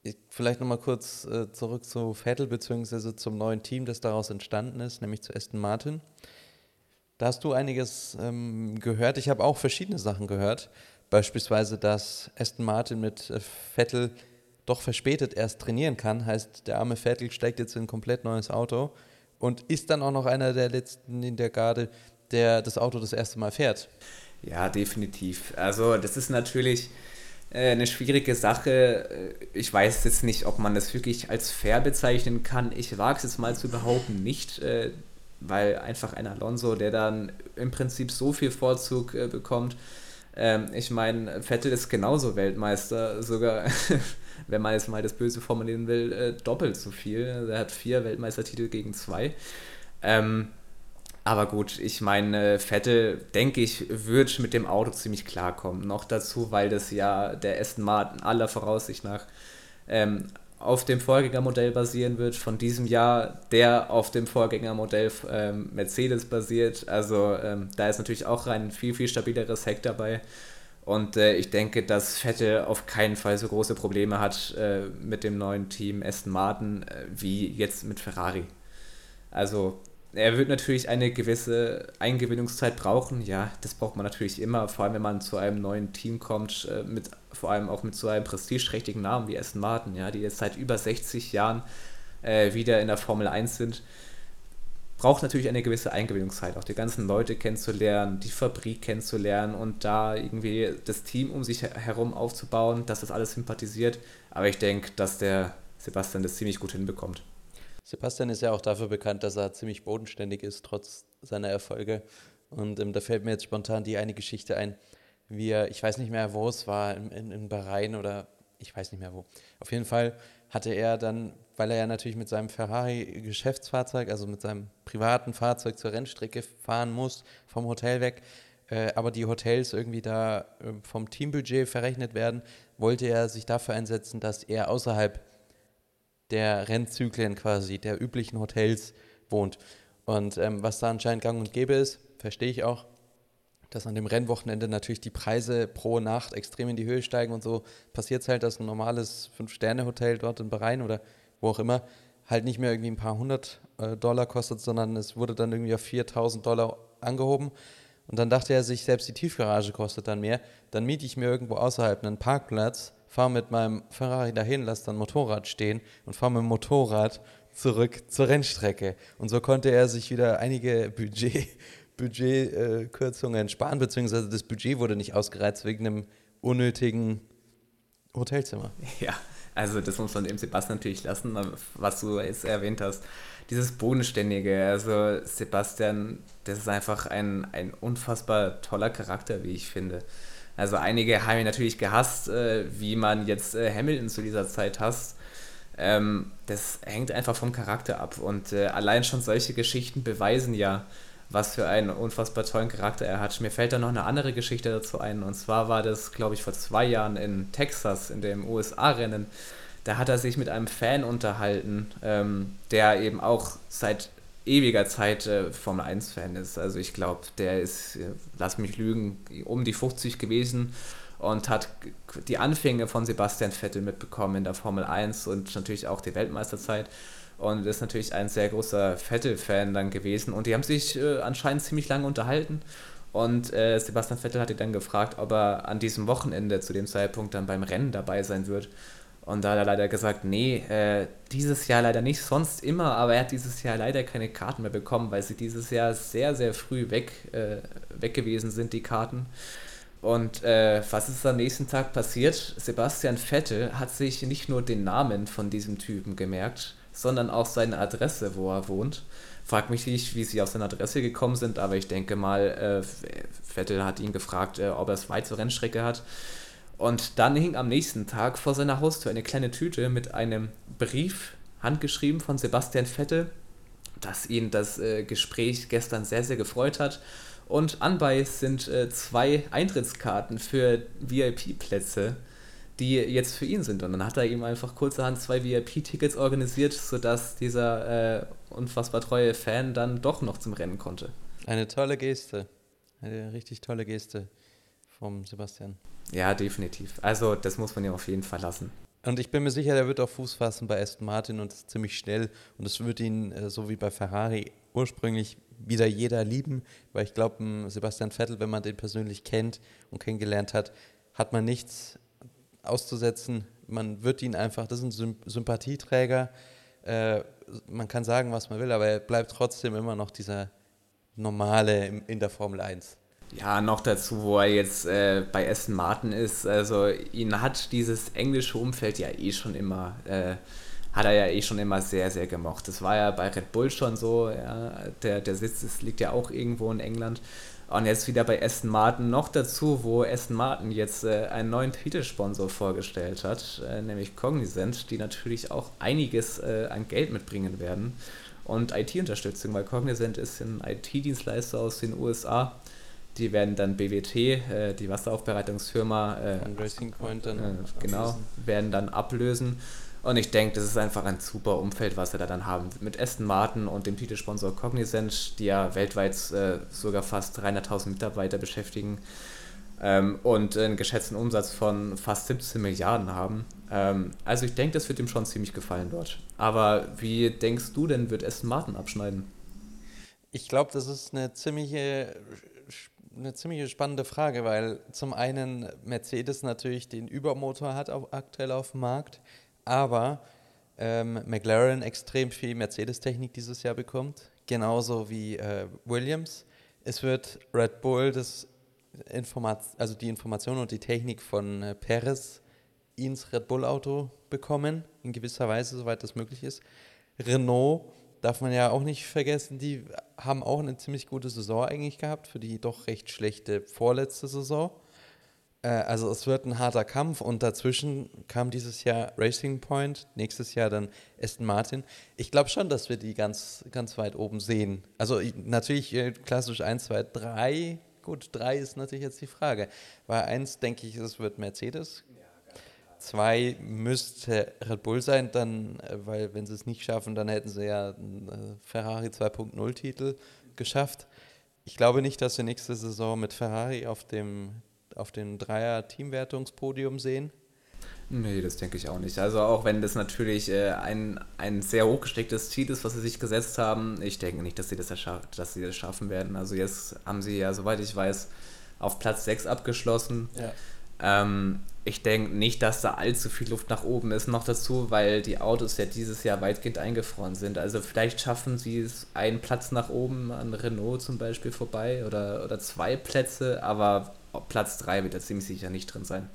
ich, vielleicht nochmal kurz äh, zurück zu Vettel bzw. zum neuen Team, das daraus entstanden ist, nämlich zu Aston Martin. Da hast du einiges ähm, gehört. Ich habe auch verschiedene Sachen gehört. Beispielsweise, dass Aston Martin mit äh, Vettel doch verspätet erst trainieren kann. Heißt, der arme Vettel steigt jetzt in ein komplett neues Auto und ist dann auch noch einer der letzten in der Garde, der das Auto das erste Mal fährt. Ja, definitiv. Also, das ist natürlich äh, eine schwierige Sache. Äh, ich weiß jetzt nicht, ob man das wirklich als fair bezeichnen kann. Ich wage es jetzt mal zu behaupten, nicht. Äh, weil einfach ein Alonso, der dann im Prinzip so viel Vorzug äh, bekommt. Ähm, ich meine, Vettel ist genauso Weltmeister, sogar, wenn man jetzt mal das Böse formulieren will, äh, doppelt so viel. Er hat vier Weltmeistertitel gegen zwei. Ähm, aber gut, ich meine, Vettel, denke ich, wird mit dem Auto ziemlich klarkommen. Noch dazu, weil das ja der Aston Martin aller Voraussicht nach ähm, auf dem Vorgängermodell basieren wird von diesem Jahr, der auf dem Vorgängermodell ähm, Mercedes basiert. Also ähm, da ist natürlich auch ein viel, viel stabileres Heck dabei. Und äh, ich denke, dass Vettel auf keinen Fall so große Probleme hat äh, mit dem neuen Team Aston Martin äh, wie jetzt mit Ferrari. Also er wird natürlich eine gewisse Eingewinnungszeit brauchen. Ja, das braucht man natürlich immer, vor allem wenn man zu einem neuen Team kommt, äh, mit, vor allem auch mit so einem prestigeträchtigen Namen wie Aston Martin, ja, die jetzt seit über 60 Jahren äh, wieder in der Formel 1 sind. Braucht natürlich eine gewisse Eingewinnungszeit, auch die ganzen Leute kennenzulernen, die Fabrik kennenzulernen und da irgendwie das Team um sich herum aufzubauen, dass das alles sympathisiert. Aber ich denke, dass der Sebastian das ziemlich gut hinbekommt. Sebastian ist ja auch dafür bekannt, dass er ziemlich bodenständig ist, trotz seiner Erfolge. Und ähm, da fällt mir jetzt spontan die eine Geschichte ein, wie er, ich weiß nicht mehr, wo es war, in, in, in Bahrain oder ich weiß nicht mehr wo. Auf jeden Fall hatte er dann, weil er ja natürlich mit seinem Ferrari-Geschäftsfahrzeug, also mit seinem privaten Fahrzeug zur Rennstrecke fahren muss, vom Hotel weg, äh, aber die Hotels irgendwie da äh, vom Teambudget verrechnet werden, wollte er sich dafür einsetzen, dass er außerhalb der Rennzyklen quasi, der üblichen Hotels wohnt. Und ähm, was da anscheinend gang und gäbe ist, verstehe ich auch, dass an dem Rennwochenende natürlich die Preise pro Nacht extrem in die Höhe steigen und so passiert es halt, dass ein normales Fünf-Sterne-Hotel dort in Bahrain oder wo auch immer halt nicht mehr irgendwie ein paar hundert äh, Dollar kostet, sondern es wurde dann irgendwie auf 4000 Dollar angehoben. Und dann dachte er sich, selbst die Tiefgarage kostet dann mehr. Dann miete ich mir irgendwo außerhalb einen Parkplatz fahre mit meinem Ferrari dahin, lasse dann Motorrad stehen und fahre mit dem Motorrad zurück zur Rennstrecke. Und so konnte er sich wieder einige Budget, Budgetkürzungen sparen, beziehungsweise das Budget wurde nicht ausgereizt wegen einem unnötigen Hotelzimmer. Ja, also das muss man dem Sebastian natürlich lassen, was du jetzt erwähnt hast. Dieses Bodenständige, also Sebastian, das ist einfach ein, ein unfassbar toller Charakter, wie ich finde. Also einige haben ihn natürlich gehasst, äh, wie man jetzt äh, Hamilton zu dieser Zeit hasst. Ähm, das hängt einfach vom Charakter ab. Und äh, allein schon solche Geschichten beweisen ja, was für einen unfassbar tollen Charakter er hat. Mir fällt da noch eine andere Geschichte dazu ein. Und zwar war das, glaube ich, vor zwei Jahren in Texas, in dem USA-Rennen. Da hat er sich mit einem Fan unterhalten, ähm, der eben auch seit ewiger Zeit äh, Formel 1-Fan ist. Also ich glaube, der ist, äh, lass mich lügen, um die 50 gewesen und hat die Anfänge von Sebastian Vettel mitbekommen in der Formel 1 und natürlich auch die Weltmeisterzeit. Und ist natürlich ein sehr großer Vettel-Fan dann gewesen. Und die haben sich äh, anscheinend ziemlich lange unterhalten. Und äh, Sebastian Vettel hat ihn dann gefragt, ob er an diesem Wochenende zu dem Zeitpunkt dann beim Rennen dabei sein wird. Und da hat er leider gesagt, nee, äh, dieses Jahr leider nicht, sonst immer, aber er hat dieses Jahr leider keine Karten mehr bekommen, weil sie dieses Jahr sehr, sehr früh weg, äh, weg gewesen sind, die Karten. Und äh, was ist am nächsten Tag passiert? Sebastian Vettel hat sich nicht nur den Namen von diesem Typen gemerkt, sondern auch seine Adresse, wo er wohnt. Frag mich nicht, wie sie auf seine Adresse gekommen sind, aber ich denke mal, äh, Vettel hat ihn gefragt, äh, ob er es weit zur Rennstrecke hat. Und dann hing am nächsten Tag vor seiner Haustür eine kleine Tüte mit einem Brief, handgeschrieben von Sebastian Vettel, dass ihn das äh, Gespräch gestern sehr, sehr gefreut hat. Und anbei sind äh, zwei Eintrittskarten für VIP-Plätze, die jetzt für ihn sind. Und dann hat er ihm einfach kurzerhand zwei VIP-Tickets organisiert, sodass dieser äh, unfassbar treue Fan dann doch noch zum Rennen konnte. Eine tolle Geste. Eine richtig tolle Geste vom Sebastian. Ja, definitiv. Also das muss man ja auf jeden Fall lassen. Und ich bin mir sicher, der wird auch Fuß fassen bei Aston Martin und ziemlich schnell. Und es wird ihn, äh, so wie bei Ferrari, ursprünglich wieder jeder lieben, weil ich glaube, Sebastian Vettel, wenn man den persönlich kennt und kennengelernt hat, hat man nichts auszusetzen. Man wird ihn einfach, das ist ein Sympathieträger. Äh, man kann sagen, was man will, aber er bleibt trotzdem immer noch dieser normale in der Formel 1. Ja, noch dazu, wo er jetzt äh, bei Aston Martin ist. Also ihn hat dieses englische Umfeld ja eh schon immer, äh, hat er ja eh schon immer sehr, sehr gemocht. Das war ja bei Red Bull schon so, ja, der, der Sitz ist, liegt ja auch irgendwo in England. Und jetzt wieder bei Aston Martin noch dazu, wo Aston Martin jetzt äh, einen neuen Titelsponsor vorgestellt hat, äh, nämlich Cognizant, die natürlich auch einiges äh, an Geld mitbringen werden. Und IT-Unterstützung, weil Cognizant ist ein IT-Dienstleister aus den USA die werden dann BWT, äh, die Wasseraufbereitungsfirma, äh, Racing Point dann äh, genau, werden dann ablösen. Und ich denke, das ist einfach ein super Umfeld, was wir da dann haben. Mit Aston Martin und dem Titelsponsor Cognizant, die ja weltweit äh, sogar fast 300.000 Mitarbeiter beschäftigen ähm, und einen geschätzten Umsatz von fast 17 Milliarden haben. Ähm, also ich denke, das wird ihm schon ziemlich gefallen dort. Aber wie denkst du denn, wird Aston Martin abschneiden? Ich glaube, das ist eine ziemliche eine ziemlich spannende Frage, weil zum einen Mercedes natürlich den Übermotor hat auch aktuell auf dem Markt, aber ähm, McLaren extrem viel Mercedes-Technik dieses Jahr bekommt, genauso wie äh, Williams. Es wird Red Bull das Informat also die Information und die Technik von äh, Perez ins Red Bull-Auto bekommen, in gewisser Weise, soweit das möglich ist. Renault darf man ja auch nicht vergessen, die haben auch eine ziemlich gute Saison eigentlich gehabt, für die doch recht schlechte vorletzte Saison. Äh, also es wird ein harter Kampf und dazwischen kam dieses Jahr Racing Point, nächstes Jahr dann Aston Martin. Ich glaube schon, dass wir die ganz, ganz weit oben sehen. Also natürlich äh, klassisch 1, 2, 3. Gut, 3 ist natürlich jetzt die Frage. Weil 1 denke ich, es wird Mercedes, Zwei müsste Red Bull sein, dann, äh, weil wenn sie es nicht schaffen, dann hätten sie ja einen Ferrari 2.0 Titel geschafft. Ich glaube nicht, dass wir nächste Saison mit Ferrari auf dem, auf dem Dreier-Teamwertungspodium sehen. Nee, das denke ich auch nicht. Also auch wenn das natürlich äh, ein, ein sehr hochgestecktes Ziel ist, was sie sich gesetzt haben, ich denke nicht, dass sie das, dass sie das schaffen werden. Also jetzt haben sie ja, soweit ich weiß, auf Platz 6 abgeschlossen. Ja. Ähm, ich denke nicht, dass da allzu viel Luft nach oben ist. Noch dazu, weil die Autos ja dieses Jahr weitgehend eingefroren sind. Also vielleicht schaffen sie es einen Platz nach oben an Renault zum Beispiel vorbei oder, oder zwei Plätze, aber Platz drei wird da ziemlich sicher nicht drin sein.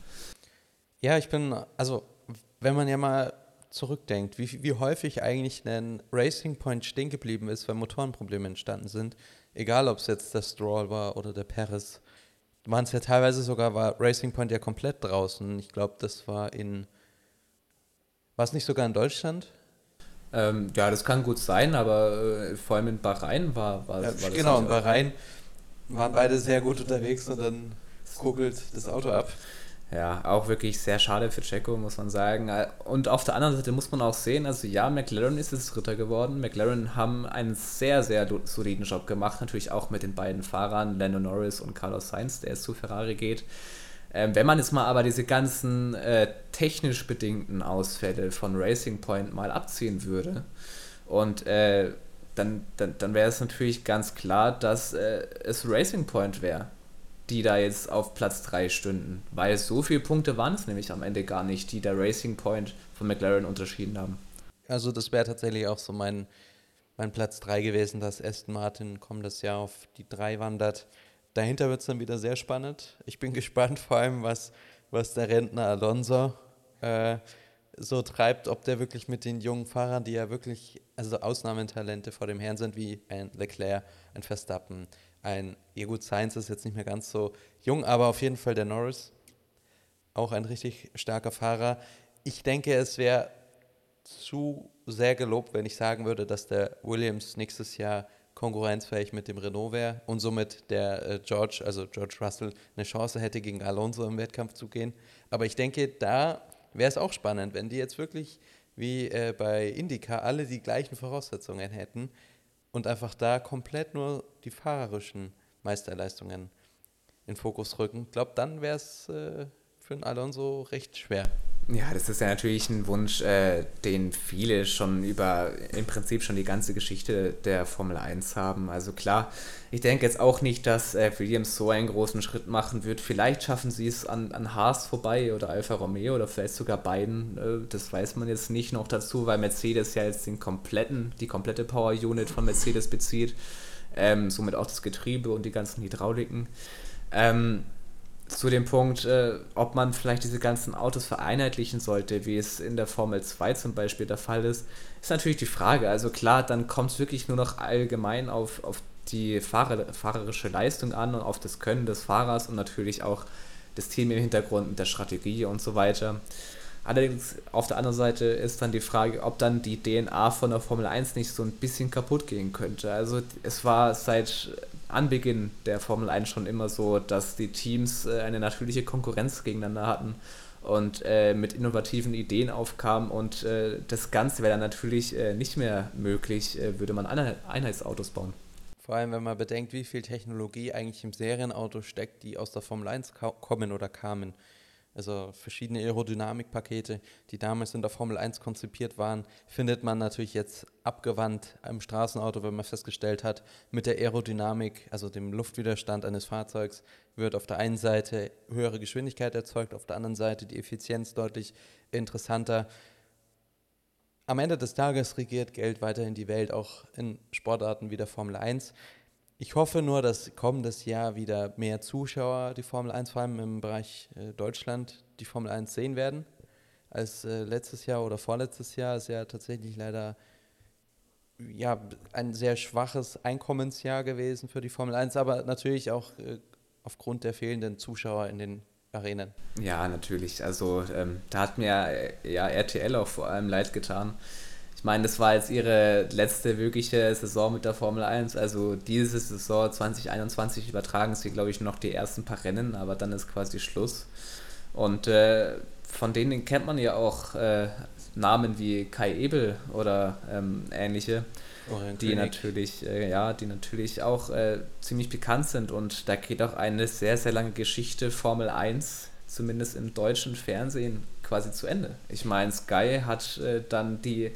Ja, ich bin, also wenn man ja mal zurückdenkt, wie, wie häufig eigentlich ein Racing Point stehen geblieben ist, weil Motorenprobleme entstanden sind, egal ob es jetzt der Stroll war oder der Paris waren es ja teilweise sogar, war Racing Point ja komplett draußen. Ich glaube, das war in, war es nicht sogar in Deutschland? Ähm, ja, das kann gut sein, aber äh, vor allem in Bahrain war, war, ja, war das. Genau, in Bahrain waren beide sehr gut unterwegs und dann kugelt das Auto ab. Ja, auch wirklich sehr schade für Checo, muss man sagen. Und auf der anderen Seite muss man auch sehen, also ja, McLaren ist jetzt Dritter geworden. McLaren haben einen sehr, sehr soliden Job gemacht, natürlich auch mit den beiden Fahrern, Lando Norris und Carlos Sainz, der jetzt zu Ferrari geht. Ähm, wenn man jetzt mal aber diese ganzen äh, technisch bedingten Ausfälle von Racing Point mal abziehen würde und äh, dann, dann, dann wäre es natürlich ganz klar, dass äh, es Racing Point wäre die da jetzt auf Platz 3 stünden. Weil so viele Punkte waren es nämlich am Ende gar nicht, die der Racing Point von McLaren unterschieden haben. Also das wäre tatsächlich auch so mein, mein Platz 3 gewesen, dass Aston Martin kommendes Jahr auf die 3 wandert. dahinter wird es dann wieder sehr spannend. Ich bin gespannt, vor allem, was, was der Rentner Alonso äh, so treibt, ob der wirklich mit den jungen Fahrern, die ja wirklich also Ausnahmetalente vor dem Herrn sind, wie ein Leclerc, ein Verstappen, ein, ja gut, Sainz ist jetzt nicht mehr ganz so jung, aber auf jeden Fall der Norris, auch ein richtig starker Fahrer. Ich denke, es wäre zu sehr gelobt, wenn ich sagen würde, dass der Williams nächstes Jahr konkurrenzfähig mit dem Renault wäre und somit der äh, George, also George Russell, eine Chance hätte, gegen Alonso im Wettkampf zu gehen. Aber ich denke, da wäre es auch spannend, wenn die jetzt wirklich wie äh, bei Indica alle die gleichen Voraussetzungen hätten und einfach da komplett nur die fahrerischen Meisterleistungen in Fokus rücken. Glaube, dann wäre es äh, für einen Alonso recht schwer. Ja, das ist ja natürlich ein Wunsch, äh, den viele schon über im Prinzip schon die ganze Geschichte der Formel 1 haben. Also klar, ich denke jetzt auch nicht, dass äh, Williams so einen großen Schritt machen wird. Vielleicht schaffen sie es an, an Haas vorbei oder Alfa Romeo oder vielleicht sogar beiden. Äh, das weiß man jetzt nicht noch dazu, weil Mercedes ja jetzt den kompletten, die komplette Power Unit von Mercedes bezieht. Ähm, somit auch das Getriebe und die ganzen Hydrauliken. Ähm, zu dem Punkt, äh, ob man vielleicht diese ganzen Autos vereinheitlichen sollte, wie es in der Formel 2 zum Beispiel der Fall ist, ist natürlich die Frage. Also klar, dann kommt es wirklich nur noch allgemein auf, auf die Fahrer, fahrerische Leistung an und auf das Können des Fahrers und natürlich auch das Team im Hintergrund mit der Strategie und so weiter. Allerdings auf der anderen Seite ist dann die Frage, ob dann die DNA von der Formel 1 nicht so ein bisschen kaputt gehen könnte. Also es war seit Anbeginn der Formel 1 schon immer so, dass die Teams äh, eine natürliche Konkurrenz gegeneinander hatten und äh, mit innovativen Ideen aufkamen und äh, das Ganze wäre dann natürlich äh, nicht mehr möglich, äh, würde man Einheitsautos bauen. Vor allem, wenn man bedenkt, wie viel Technologie eigentlich im Serienauto steckt, die aus der Formel 1 kommen oder kamen. Also verschiedene Aerodynamikpakete, die damals in der Formel 1 konzipiert waren, findet man natürlich jetzt abgewandt im Straßenauto, wenn man festgestellt hat, mit der Aerodynamik, also dem Luftwiderstand eines Fahrzeugs, wird auf der einen Seite höhere Geschwindigkeit erzeugt, auf der anderen Seite die Effizienz deutlich interessanter. Am Ende des Tages regiert Geld weiterhin die Welt, auch in Sportarten wie der Formel 1. Ich hoffe nur, dass kommendes Jahr wieder mehr Zuschauer die Formel 1, vor allem im Bereich äh, Deutschland, die Formel 1 sehen werden, als äh, letztes Jahr oder vorletztes Jahr ist ja tatsächlich leider ja, ein sehr schwaches Einkommensjahr gewesen für die Formel 1, aber natürlich auch äh, aufgrund der fehlenden Zuschauer in den Arenen. Ja, natürlich. Also ähm, da hat mir äh, ja RTL auch vor allem leid getan, ich meine, das war jetzt ihre letzte wirkliche Saison mit der Formel 1. Also diese Saison 2021 übertragen sie, glaube ich, noch die ersten paar Rennen, aber dann ist quasi Schluss. Und äh, von denen kennt man ja auch äh, Namen wie Kai Ebel oder ähm, ähnliche, die natürlich, äh, ja, die natürlich auch äh, ziemlich bekannt sind. Und da geht auch eine sehr, sehr lange Geschichte Formel 1, zumindest im deutschen Fernsehen, quasi zu Ende. Ich meine, Sky hat äh, dann die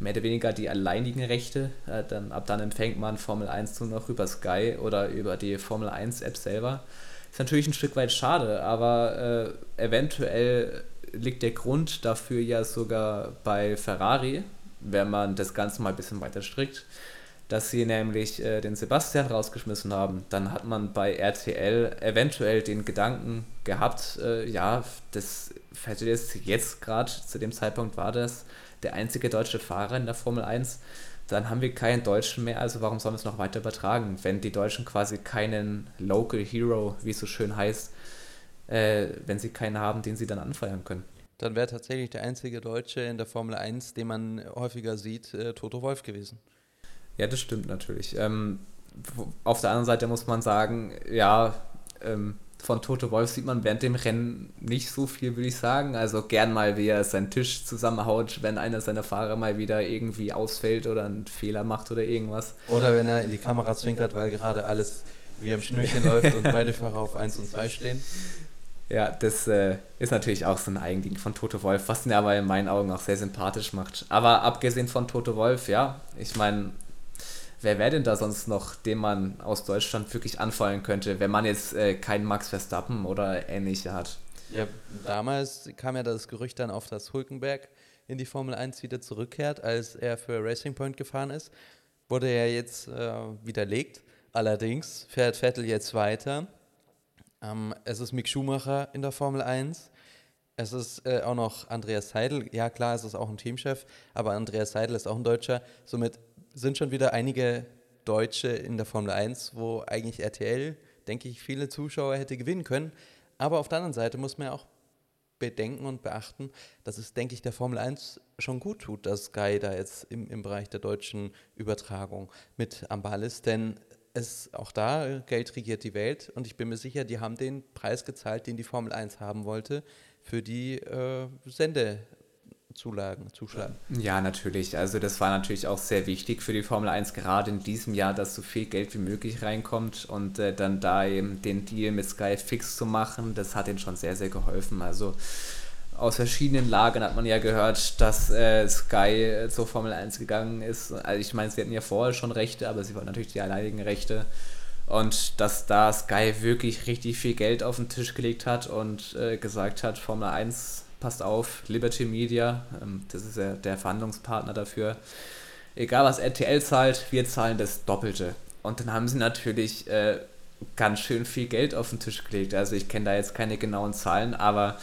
mehr oder weniger die alleinigen Rechte. Äh, dann, ab dann empfängt man Formel 1 nur noch über Sky oder über die Formel 1 App selber. Ist natürlich ein Stück weit schade, aber äh, eventuell liegt der Grund dafür ja sogar bei Ferrari, wenn man das Ganze mal ein bisschen weiter strickt, dass sie nämlich äh, den Sebastian rausgeschmissen haben. Dann hat man bei RTL eventuell den Gedanken gehabt, äh, ja, das hätte jetzt gerade zu dem Zeitpunkt war das der einzige deutsche Fahrer in der Formel 1, dann haben wir keinen Deutschen mehr, also warum sollen wir es noch weiter übertragen, wenn die Deutschen quasi keinen Local Hero, wie es so schön heißt, äh, wenn sie keinen haben, den sie dann anfeuern können. Dann wäre tatsächlich der einzige Deutsche in der Formel 1, den man häufiger sieht, äh, Toto Wolf gewesen. Ja, das stimmt natürlich. Ähm, auf der anderen Seite muss man sagen, ja, ähm, von Toto Wolf sieht man während dem Rennen nicht so viel, würde ich sagen. Also gern mal, wie er seinen Tisch zusammenhaut, wenn einer seiner Fahrer mal wieder irgendwie ausfällt oder einen Fehler macht oder irgendwas. Oder wenn er in die Kamera zwinkert, weil gerade alles wie am Schnürchen läuft und beide Fahrer auf 1 und 2 stehen. Ja, das äh, ist natürlich auch so ein Eigending von Toto Wolf, was ihn aber in meinen Augen auch sehr sympathisch macht. Aber abgesehen von Toto Wolf, ja, ich meine, wer wäre denn da sonst noch, den man aus Deutschland wirklich anfallen könnte, wenn man jetzt äh, keinen Max Verstappen oder ähnliche hat? Ja, damals kam ja das Gerücht dann auf, dass Hulkenberg in die Formel 1 wieder zurückkehrt, als er für Racing Point gefahren ist. Wurde ja jetzt äh, widerlegt. Allerdings fährt Vettel jetzt weiter. Ähm, es ist Mick Schumacher in der Formel 1. Es ist äh, auch noch Andreas Seidel. Ja, klar, es ist auch ein Teamchef, aber Andreas Seidel ist auch ein Deutscher. Somit sind schon wieder einige Deutsche in der Formel 1, wo eigentlich RTL, denke ich, viele Zuschauer hätte gewinnen können. Aber auf der anderen Seite muss man ja auch bedenken und beachten, dass es, denke ich, der Formel 1 schon gut tut, dass Sky da jetzt im, im Bereich der deutschen Übertragung mit am Ball ist. Denn es auch da, Geld regiert die Welt und ich bin mir sicher, die haben den Preis gezahlt, den die Formel 1 haben wollte, für die äh, Sende. Zulagen, Zuschlagen. Ja, natürlich. Also das war natürlich auch sehr wichtig für die Formel 1, gerade in diesem Jahr, dass so viel Geld wie möglich reinkommt und äh, dann da eben den Deal mit Sky fix zu machen, das hat ihnen schon sehr, sehr geholfen. Also aus verschiedenen Lagern hat man ja gehört, dass äh, Sky zur Formel 1 gegangen ist. Also ich meine, sie hatten ja vorher schon Rechte, aber sie waren natürlich die alleinigen Rechte. Und dass da Sky wirklich richtig viel Geld auf den Tisch gelegt hat und äh, gesagt hat, Formel 1, passt auf, Liberty Media, ähm, das ist ja der Verhandlungspartner dafür. Egal was RTL zahlt, wir zahlen das Doppelte. Und dann haben sie natürlich äh, ganz schön viel Geld auf den Tisch gelegt. Also ich kenne da jetzt keine genauen Zahlen, aber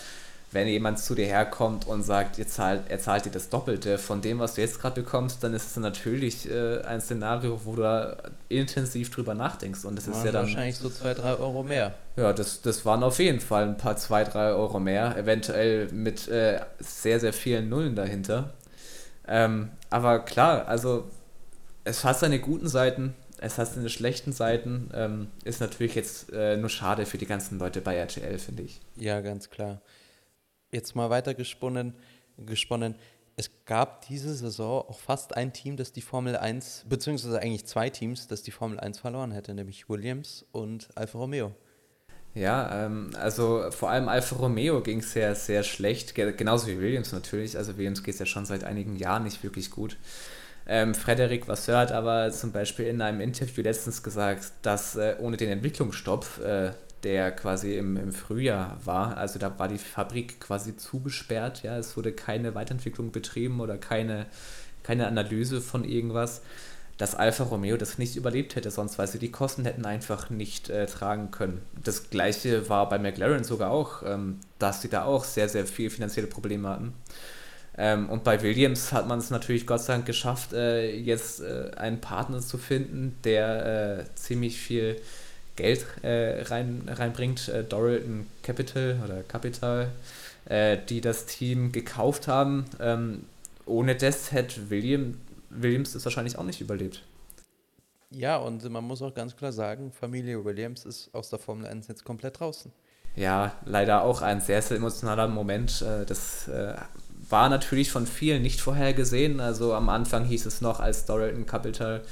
wenn jemand zu dir herkommt und sagt, ihr zahlt, er zahlt dir das Doppelte von dem, was du jetzt gerade bekommst, dann ist es natürlich äh, ein Szenario, wo du da intensiv drüber nachdenkst. Und das ist ja dann. Wahrscheinlich so zwei, drei Euro mehr. Ja, das, das waren auf jeden Fall ein paar zwei, drei Euro mehr, eventuell mit äh, sehr, sehr vielen Nullen dahinter. Ähm, aber klar, also es hat seine guten Seiten, es hat seine schlechten Seiten. Ähm, ist natürlich jetzt äh, nur schade für die ganzen Leute bei RTL, finde ich. Ja, ganz klar jetzt mal weiter gesponnen, gesponnen. Es gab diese Saison auch fast ein Team, das die Formel 1, beziehungsweise eigentlich zwei Teams, das die Formel 1 verloren hätte, nämlich Williams und Alfa Romeo. Ja, ähm, also vor allem Alfa Romeo ging es sehr, sehr schlecht, genauso wie Williams natürlich. Also Williams geht es ja schon seit einigen Jahren nicht wirklich gut. Ähm, Frederik Vasseur hat aber zum Beispiel in einem Interview letztens gesagt, dass äh, ohne den Entwicklungsstopp äh, der quasi im, im Frühjahr war. Also da war die Fabrik quasi zugesperrt, ja, es wurde keine Weiterentwicklung betrieben oder keine, keine Analyse von irgendwas, dass Alfa Romeo das nicht überlebt hätte sonst, weil sie die Kosten hätten einfach nicht äh, tragen können. Das gleiche war bei McLaren sogar auch, ähm, dass sie da auch sehr, sehr viel finanzielle Probleme hatten. Ähm, und bei Williams hat man es natürlich Gott sei Dank geschafft, äh, jetzt äh, einen Partner zu finden, der äh, ziemlich viel Geld äh, rein, reinbringt, äh, Doralton Capital oder Capital, äh, die das Team gekauft haben. Ähm, ohne das hätte William, Williams das wahrscheinlich auch nicht überlebt. Ja, und man muss auch ganz klar sagen, Familie Williams ist aus der Formel 1 jetzt komplett draußen. Ja, leider auch ein sehr, sehr emotionaler Moment. Äh, das äh, war natürlich von vielen nicht vorhergesehen. Also am Anfang hieß es noch als Doralton Capital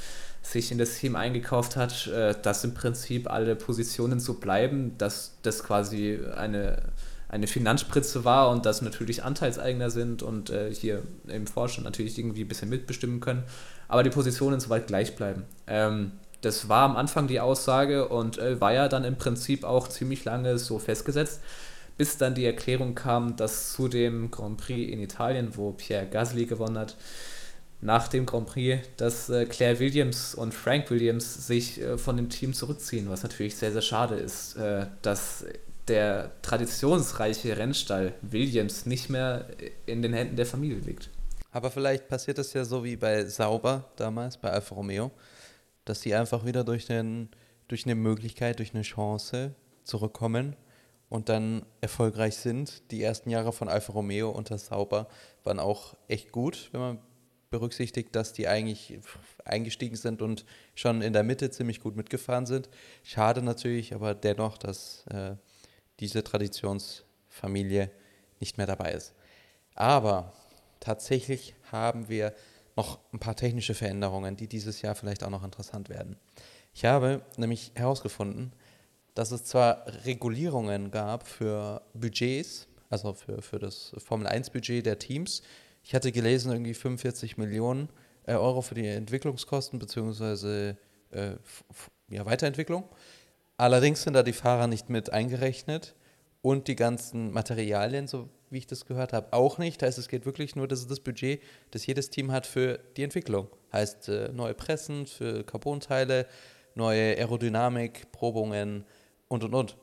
sich in das Team eingekauft hat, äh, dass im Prinzip alle Positionen so bleiben, dass das quasi eine, eine Finanzspritze war und dass natürlich Anteilseigner sind und äh, hier im Vorstand natürlich irgendwie ein bisschen mitbestimmen können, aber die Positionen soweit gleich bleiben. Ähm, das war am Anfang die Aussage und äh, war ja dann im Prinzip auch ziemlich lange so festgesetzt, bis dann die Erklärung kam, dass zu dem Grand Prix in Italien, wo Pierre Gasly gewonnen hat, nach dem Grand Prix, dass äh, Claire Williams und Frank Williams sich äh, von dem Team zurückziehen, was natürlich sehr, sehr schade ist, äh, dass der traditionsreiche Rennstall Williams nicht mehr in den Händen der Familie liegt. Aber vielleicht passiert es ja so wie bei Sauber damals, bei Alfa Romeo, dass sie einfach wieder durch, den, durch eine Möglichkeit, durch eine Chance zurückkommen und dann erfolgreich sind. Die ersten Jahre von Alfa Romeo unter Sauber waren auch echt gut, wenn man berücksichtigt, dass die eigentlich eingestiegen sind und schon in der Mitte ziemlich gut mitgefahren sind. Schade natürlich, aber dennoch, dass äh, diese Traditionsfamilie nicht mehr dabei ist. Aber tatsächlich haben wir noch ein paar technische Veränderungen, die dieses Jahr vielleicht auch noch interessant werden. Ich habe nämlich herausgefunden, dass es zwar Regulierungen gab für Budgets, also für, für das Formel 1 Budget der Teams, ich hatte gelesen, irgendwie 45 Millionen äh, Euro für die Entwicklungskosten bzw. Äh, ja, Weiterentwicklung. Allerdings sind da die Fahrer nicht mit eingerechnet und die ganzen Materialien, so wie ich das gehört habe, auch nicht. Heißt, es geht wirklich nur, das ist das Budget, das jedes Team hat für die Entwicklung. Heißt, äh, neue Pressen für Carbonteile, neue Aerodynamik, Probungen und und und.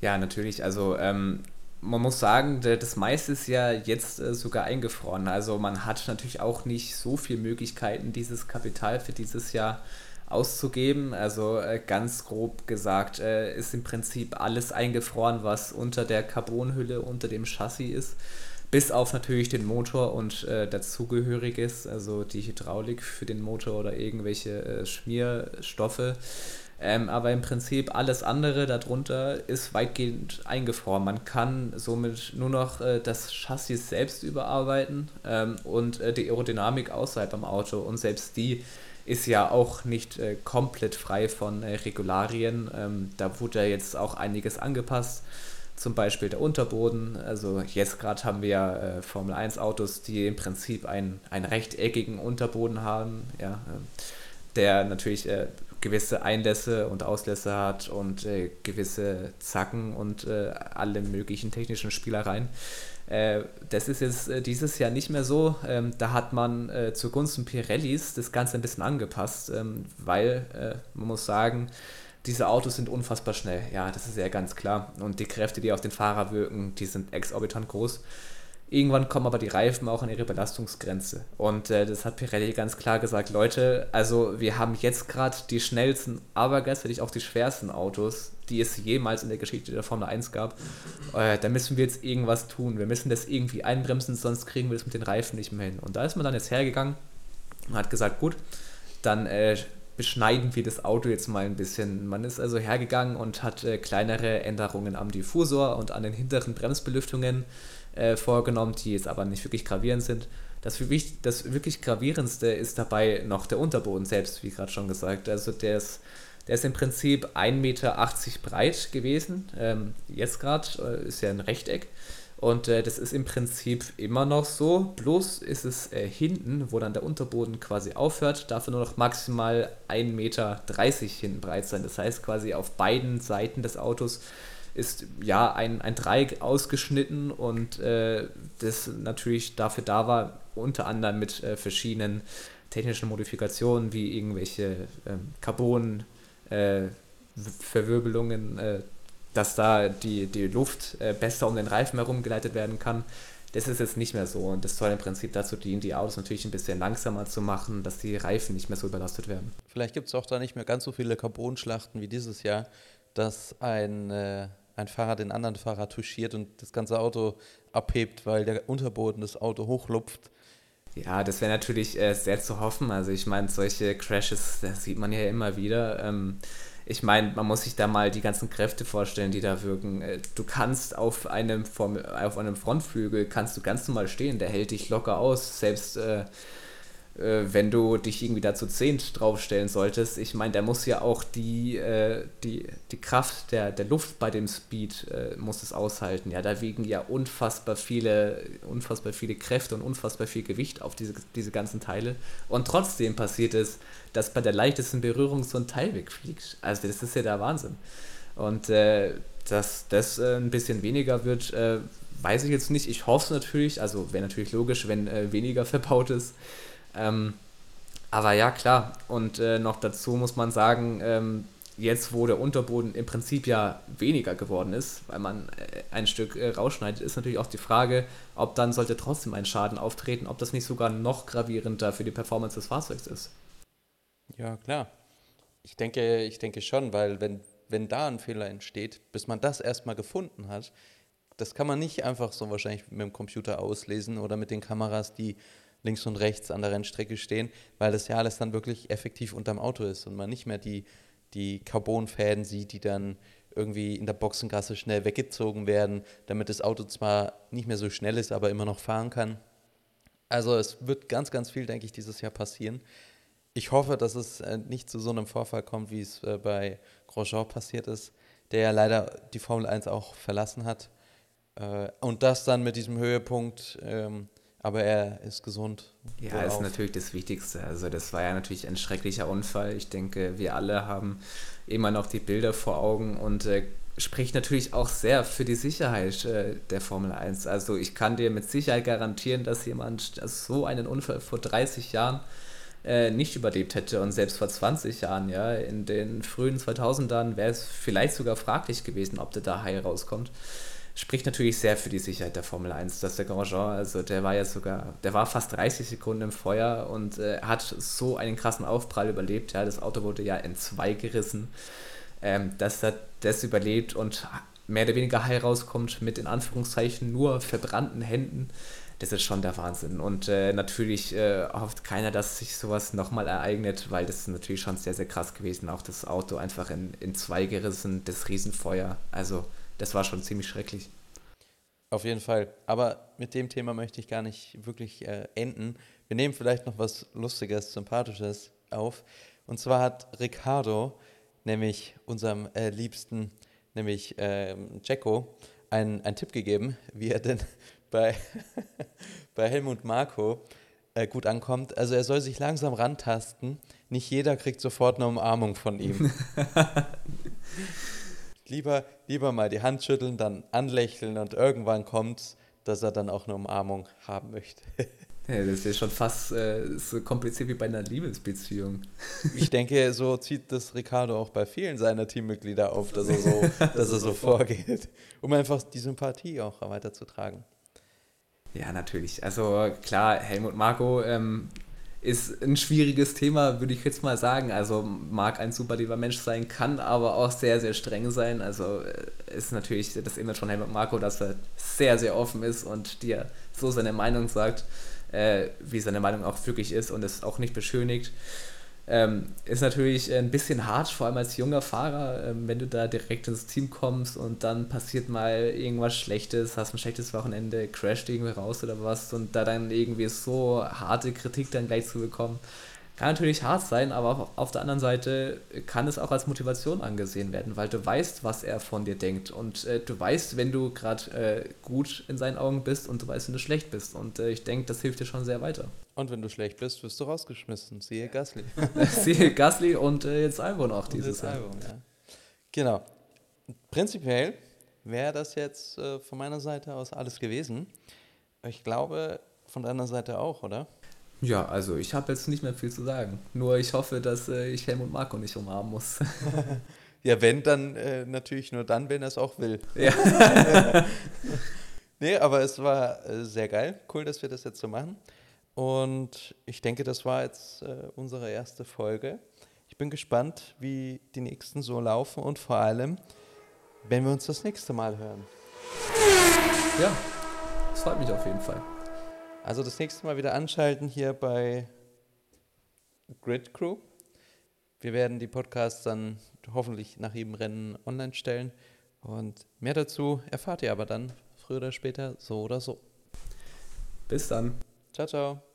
Ja, natürlich. Also ähm, man muss sagen, das meiste ist ja jetzt äh, sogar eingefroren. Also man hat natürlich auch nicht so viele Möglichkeiten, dieses Kapital für dieses Jahr auszugeben. Also äh, ganz grob gesagt äh, ist im Prinzip alles eingefroren, was unter der Carbonhülle, unter dem Chassis ist. Bis auf natürlich den Motor und dazugehöriges, also die Hydraulik für den Motor oder irgendwelche Schmierstoffe. Ähm, aber im Prinzip alles andere darunter ist weitgehend eingefroren. Man kann somit nur noch äh, das Chassis selbst überarbeiten ähm, und äh, die Aerodynamik außerhalb am Auto. Und selbst die ist ja auch nicht äh, komplett frei von äh, Regularien. Ähm, da wurde ja jetzt auch einiges angepasst. Zum Beispiel der Unterboden. Also jetzt gerade haben wir äh, Formel 1 Autos, die im Prinzip einen, einen rechteckigen Unterboden haben. Ja, ähm, der natürlich äh, gewisse Einlässe und Auslässe hat und äh, gewisse Zacken und äh, alle möglichen technischen Spielereien. Äh, das ist jetzt äh, dieses Jahr nicht mehr so. Ähm, da hat man äh, zugunsten Pirellis das Ganze ein bisschen angepasst, ähm, weil äh, man muss sagen, diese Autos sind unfassbar schnell. Ja, das ist ja ganz klar. Und die Kräfte, die auf den Fahrer wirken, die sind exorbitant groß. Irgendwann kommen aber die Reifen auch an ihre Belastungsgrenze. Und äh, das hat Pirelli ganz klar gesagt, Leute, also wir haben jetzt gerade die schnellsten, aber gleichzeitig auch die schwersten Autos, die es jemals in der Geschichte der Formel 1 gab. Äh, da müssen wir jetzt irgendwas tun. Wir müssen das irgendwie einbremsen, sonst kriegen wir das mit den Reifen nicht mehr hin. Und da ist man dann jetzt hergegangen und hat gesagt, gut, dann äh, beschneiden wir das Auto jetzt mal ein bisschen. Man ist also hergegangen und hat äh, kleinere Änderungen am Diffusor und an den hinteren Bremsbelüftungen äh, vorgenommen, die jetzt aber nicht wirklich gravierend sind. Das, das wirklich gravierendste ist dabei noch der Unterboden selbst, wie gerade schon gesagt. Also der ist, der ist im Prinzip 1,80 Meter breit gewesen. Ähm, jetzt gerade äh, ist ja ein Rechteck. Und äh, das ist im Prinzip immer noch so. Bloß ist es äh, hinten, wo dann der Unterboden quasi aufhört, darf er nur noch maximal 1,30 Meter hinten breit sein. Das heißt quasi auf beiden Seiten des Autos ist ja ein, ein Dreieck ausgeschnitten und äh, das natürlich dafür da war, unter anderem mit äh, verschiedenen technischen Modifikationen wie irgendwelche ähm, Carbon-Verwirbelungen, äh, äh, dass da die, die Luft äh, besser um den Reifen herumgeleitet werden kann. Das ist jetzt nicht mehr so und das soll im Prinzip dazu dienen, die Autos natürlich ein bisschen langsamer zu machen, dass die Reifen nicht mehr so überlastet werden. Vielleicht gibt es auch da nicht mehr ganz so viele Carbonschlachten wie dieses Jahr, dass ein äh, ein Fahrer den anderen Fahrer touchiert und das ganze Auto abhebt, weil der Unterboden das Auto hochlupft. Ja, das wäre natürlich äh, sehr zu hoffen. Also ich meine, solche Crashes, das sieht man ja immer wieder. Ähm, ich meine, man muss sich da mal die ganzen Kräfte vorstellen, die da wirken. Äh, du kannst auf einem, auf einem Frontflügel, kannst du ganz normal stehen, der hält dich locker aus. Selbst äh, wenn du dich irgendwie dazu zehnt draufstellen solltest, ich meine, der muss ja auch die, äh, die, die Kraft der, der Luft bei dem Speed äh, muss es aushalten. Ja, da wiegen ja unfassbar viele, unfassbar viele Kräfte und unfassbar viel Gewicht auf diese, diese ganzen Teile. Und trotzdem passiert es, dass bei der leichtesten Berührung so ein Teil wegfliegt. Also das ist ja der Wahnsinn. Und äh, dass das äh, ein bisschen weniger wird, äh, weiß ich jetzt nicht. Ich hoffe es natürlich, also wäre natürlich logisch, wenn äh, weniger verbaut ist. Ähm, aber ja, klar. Und äh, noch dazu muss man sagen, ähm, jetzt wo der Unterboden im Prinzip ja weniger geworden ist, weil man äh, ein Stück äh, rausschneidet, ist natürlich auch die Frage, ob dann sollte trotzdem ein Schaden auftreten, ob das nicht sogar noch gravierender für die Performance des Fahrzeugs ist. Ja, klar. Ich denke, ich denke schon, weil wenn, wenn da ein Fehler entsteht, bis man das erstmal gefunden hat, das kann man nicht einfach so wahrscheinlich mit dem Computer auslesen oder mit den Kameras, die links und rechts an der Rennstrecke stehen, weil das ja alles dann wirklich effektiv unterm Auto ist und man nicht mehr die, die Carbonfäden sieht, die dann irgendwie in der Boxengasse schnell weggezogen werden, damit das Auto zwar nicht mehr so schnell ist, aber immer noch fahren kann. Also es wird ganz, ganz viel, denke ich, dieses Jahr passieren. Ich hoffe, dass es äh, nicht zu so einem Vorfall kommt, wie es äh, bei Grosjean passiert ist, der ja leider die Formel 1 auch verlassen hat. Äh, und das dann mit diesem Höhepunkt ähm, aber er ist gesund. Ja, ist natürlich das Wichtigste. Also das war ja natürlich ein schrecklicher Unfall. Ich denke, wir alle haben immer noch die Bilder vor Augen und äh, spricht natürlich auch sehr für die Sicherheit äh, der Formel 1. Also ich kann dir mit Sicherheit garantieren, dass jemand so einen Unfall vor 30 Jahren äh, nicht überlebt hätte. Und selbst vor 20 Jahren, ja, in den frühen 2000ern wäre es vielleicht sogar fraglich gewesen, ob der da heil rauskommt. Spricht natürlich sehr für die Sicherheit der Formel 1, dass der Grosjean, also der war ja sogar, der war fast 30 Sekunden im Feuer und äh, hat so einen krassen Aufprall überlebt. Ja, das Auto wurde ja in zwei gerissen. Ähm, dass er das überlebt und mehr oder weniger heil rauskommt mit in Anführungszeichen nur verbrannten Händen das ist schon der Wahnsinn. Und äh, natürlich äh, hofft keiner, dass sich sowas nochmal ereignet, weil das ist natürlich schon sehr, sehr krass gewesen. Auch das Auto einfach in, in zwei gerissen, das Riesenfeuer. Also, das war schon ziemlich schrecklich. Auf jeden Fall. Aber mit dem Thema möchte ich gar nicht wirklich äh, enden. Wir nehmen vielleicht noch was Lustiges, Sympathisches auf. Und zwar hat Ricardo, nämlich unserem äh, Liebsten, nämlich ähm, Jacko, einen, einen Tipp gegeben, wie er denn bei, bei Helmut Marko äh, gut ankommt. Also er soll sich langsam rantasten. Nicht jeder kriegt sofort eine Umarmung von ihm. lieber, lieber mal die Hand schütteln, dann anlächeln und irgendwann kommt dass er dann auch eine Umarmung haben möchte. Ja, das ist ja schon fast äh, so kompliziert wie bei einer Liebesbeziehung. Ich denke, so zieht das Ricardo auch bei vielen seiner Teammitglieder auf, dass er so, dass er so vorgeht, um einfach die Sympathie auch weiterzutragen. Ja, natürlich. Also klar, Helmut Marco ähm, ist ein schwieriges Thema, würde ich jetzt mal sagen. Also mag ein super lieber Mensch sein, kann aber auch sehr, sehr streng sein. Also äh, ist natürlich das Image von Helmut Marco, dass er sehr, sehr offen ist und dir so seine Meinung sagt, äh, wie seine Meinung auch wirklich ist und es auch nicht beschönigt. Ähm, ist natürlich ein bisschen hart, vor allem als junger Fahrer, ähm, wenn du da direkt ins Team kommst und dann passiert mal irgendwas Schlechtes, hast ein schlechtes Wochenende, crasht irgendwie raus oder was und da dann irgendwie so harte Kritik dann gleich zu bekommen, kann natürlich hart sein, aber auf der anderen Seite kann es auch als Motivation angesehen werden, weil du weißt, was er von dir denkt und äh, du weißt, wenn du gerade äh, gut in seinen Augen bist und du weißt, wenn du schlecht bist und äh, ich denke, das hilft dir schon sehr weiter. Und wenn du schlecht bist, wirst du rausgeschmissen. Siehe Gasly. Siehe Gasly und äh, jetzt Albon auch dieses Jahr. Ja. Genau. Prinzipiell wäre das jetzt äh, von meiner Seite aus alles gewesen. Ich glaube, von deiner Seite auch, oder? Ja, also ich habe jetzt nicht mehr viel zu sagen. Nur ich hoffe, dass äh, ich Helmut Marco nicht umarmen muss. ja, wenn, dann äh, natürlich nur dann, wenn er es auch will. Ja. nee, aber es war äh, sehr geil. Cool, dass wir das jetzt so machen. Und ich denke, das war jetzt äh, unsere erste Folge. Ich bin gespannt, wie die nächsten so laufen und vor allem, wenn wir uns das nächste Mal hören. Ja, das freut mich auf jeden Fall. Also das nächste Mal wieder anschalten hier bei Grid Crew. Wir werden die Podcasts dann hoffentlich nach jedem Rennen online stellen. Und mehr dazu erfahrt ihr aber dann früher oder später so oder so. Bis dann. Ciao, ciao.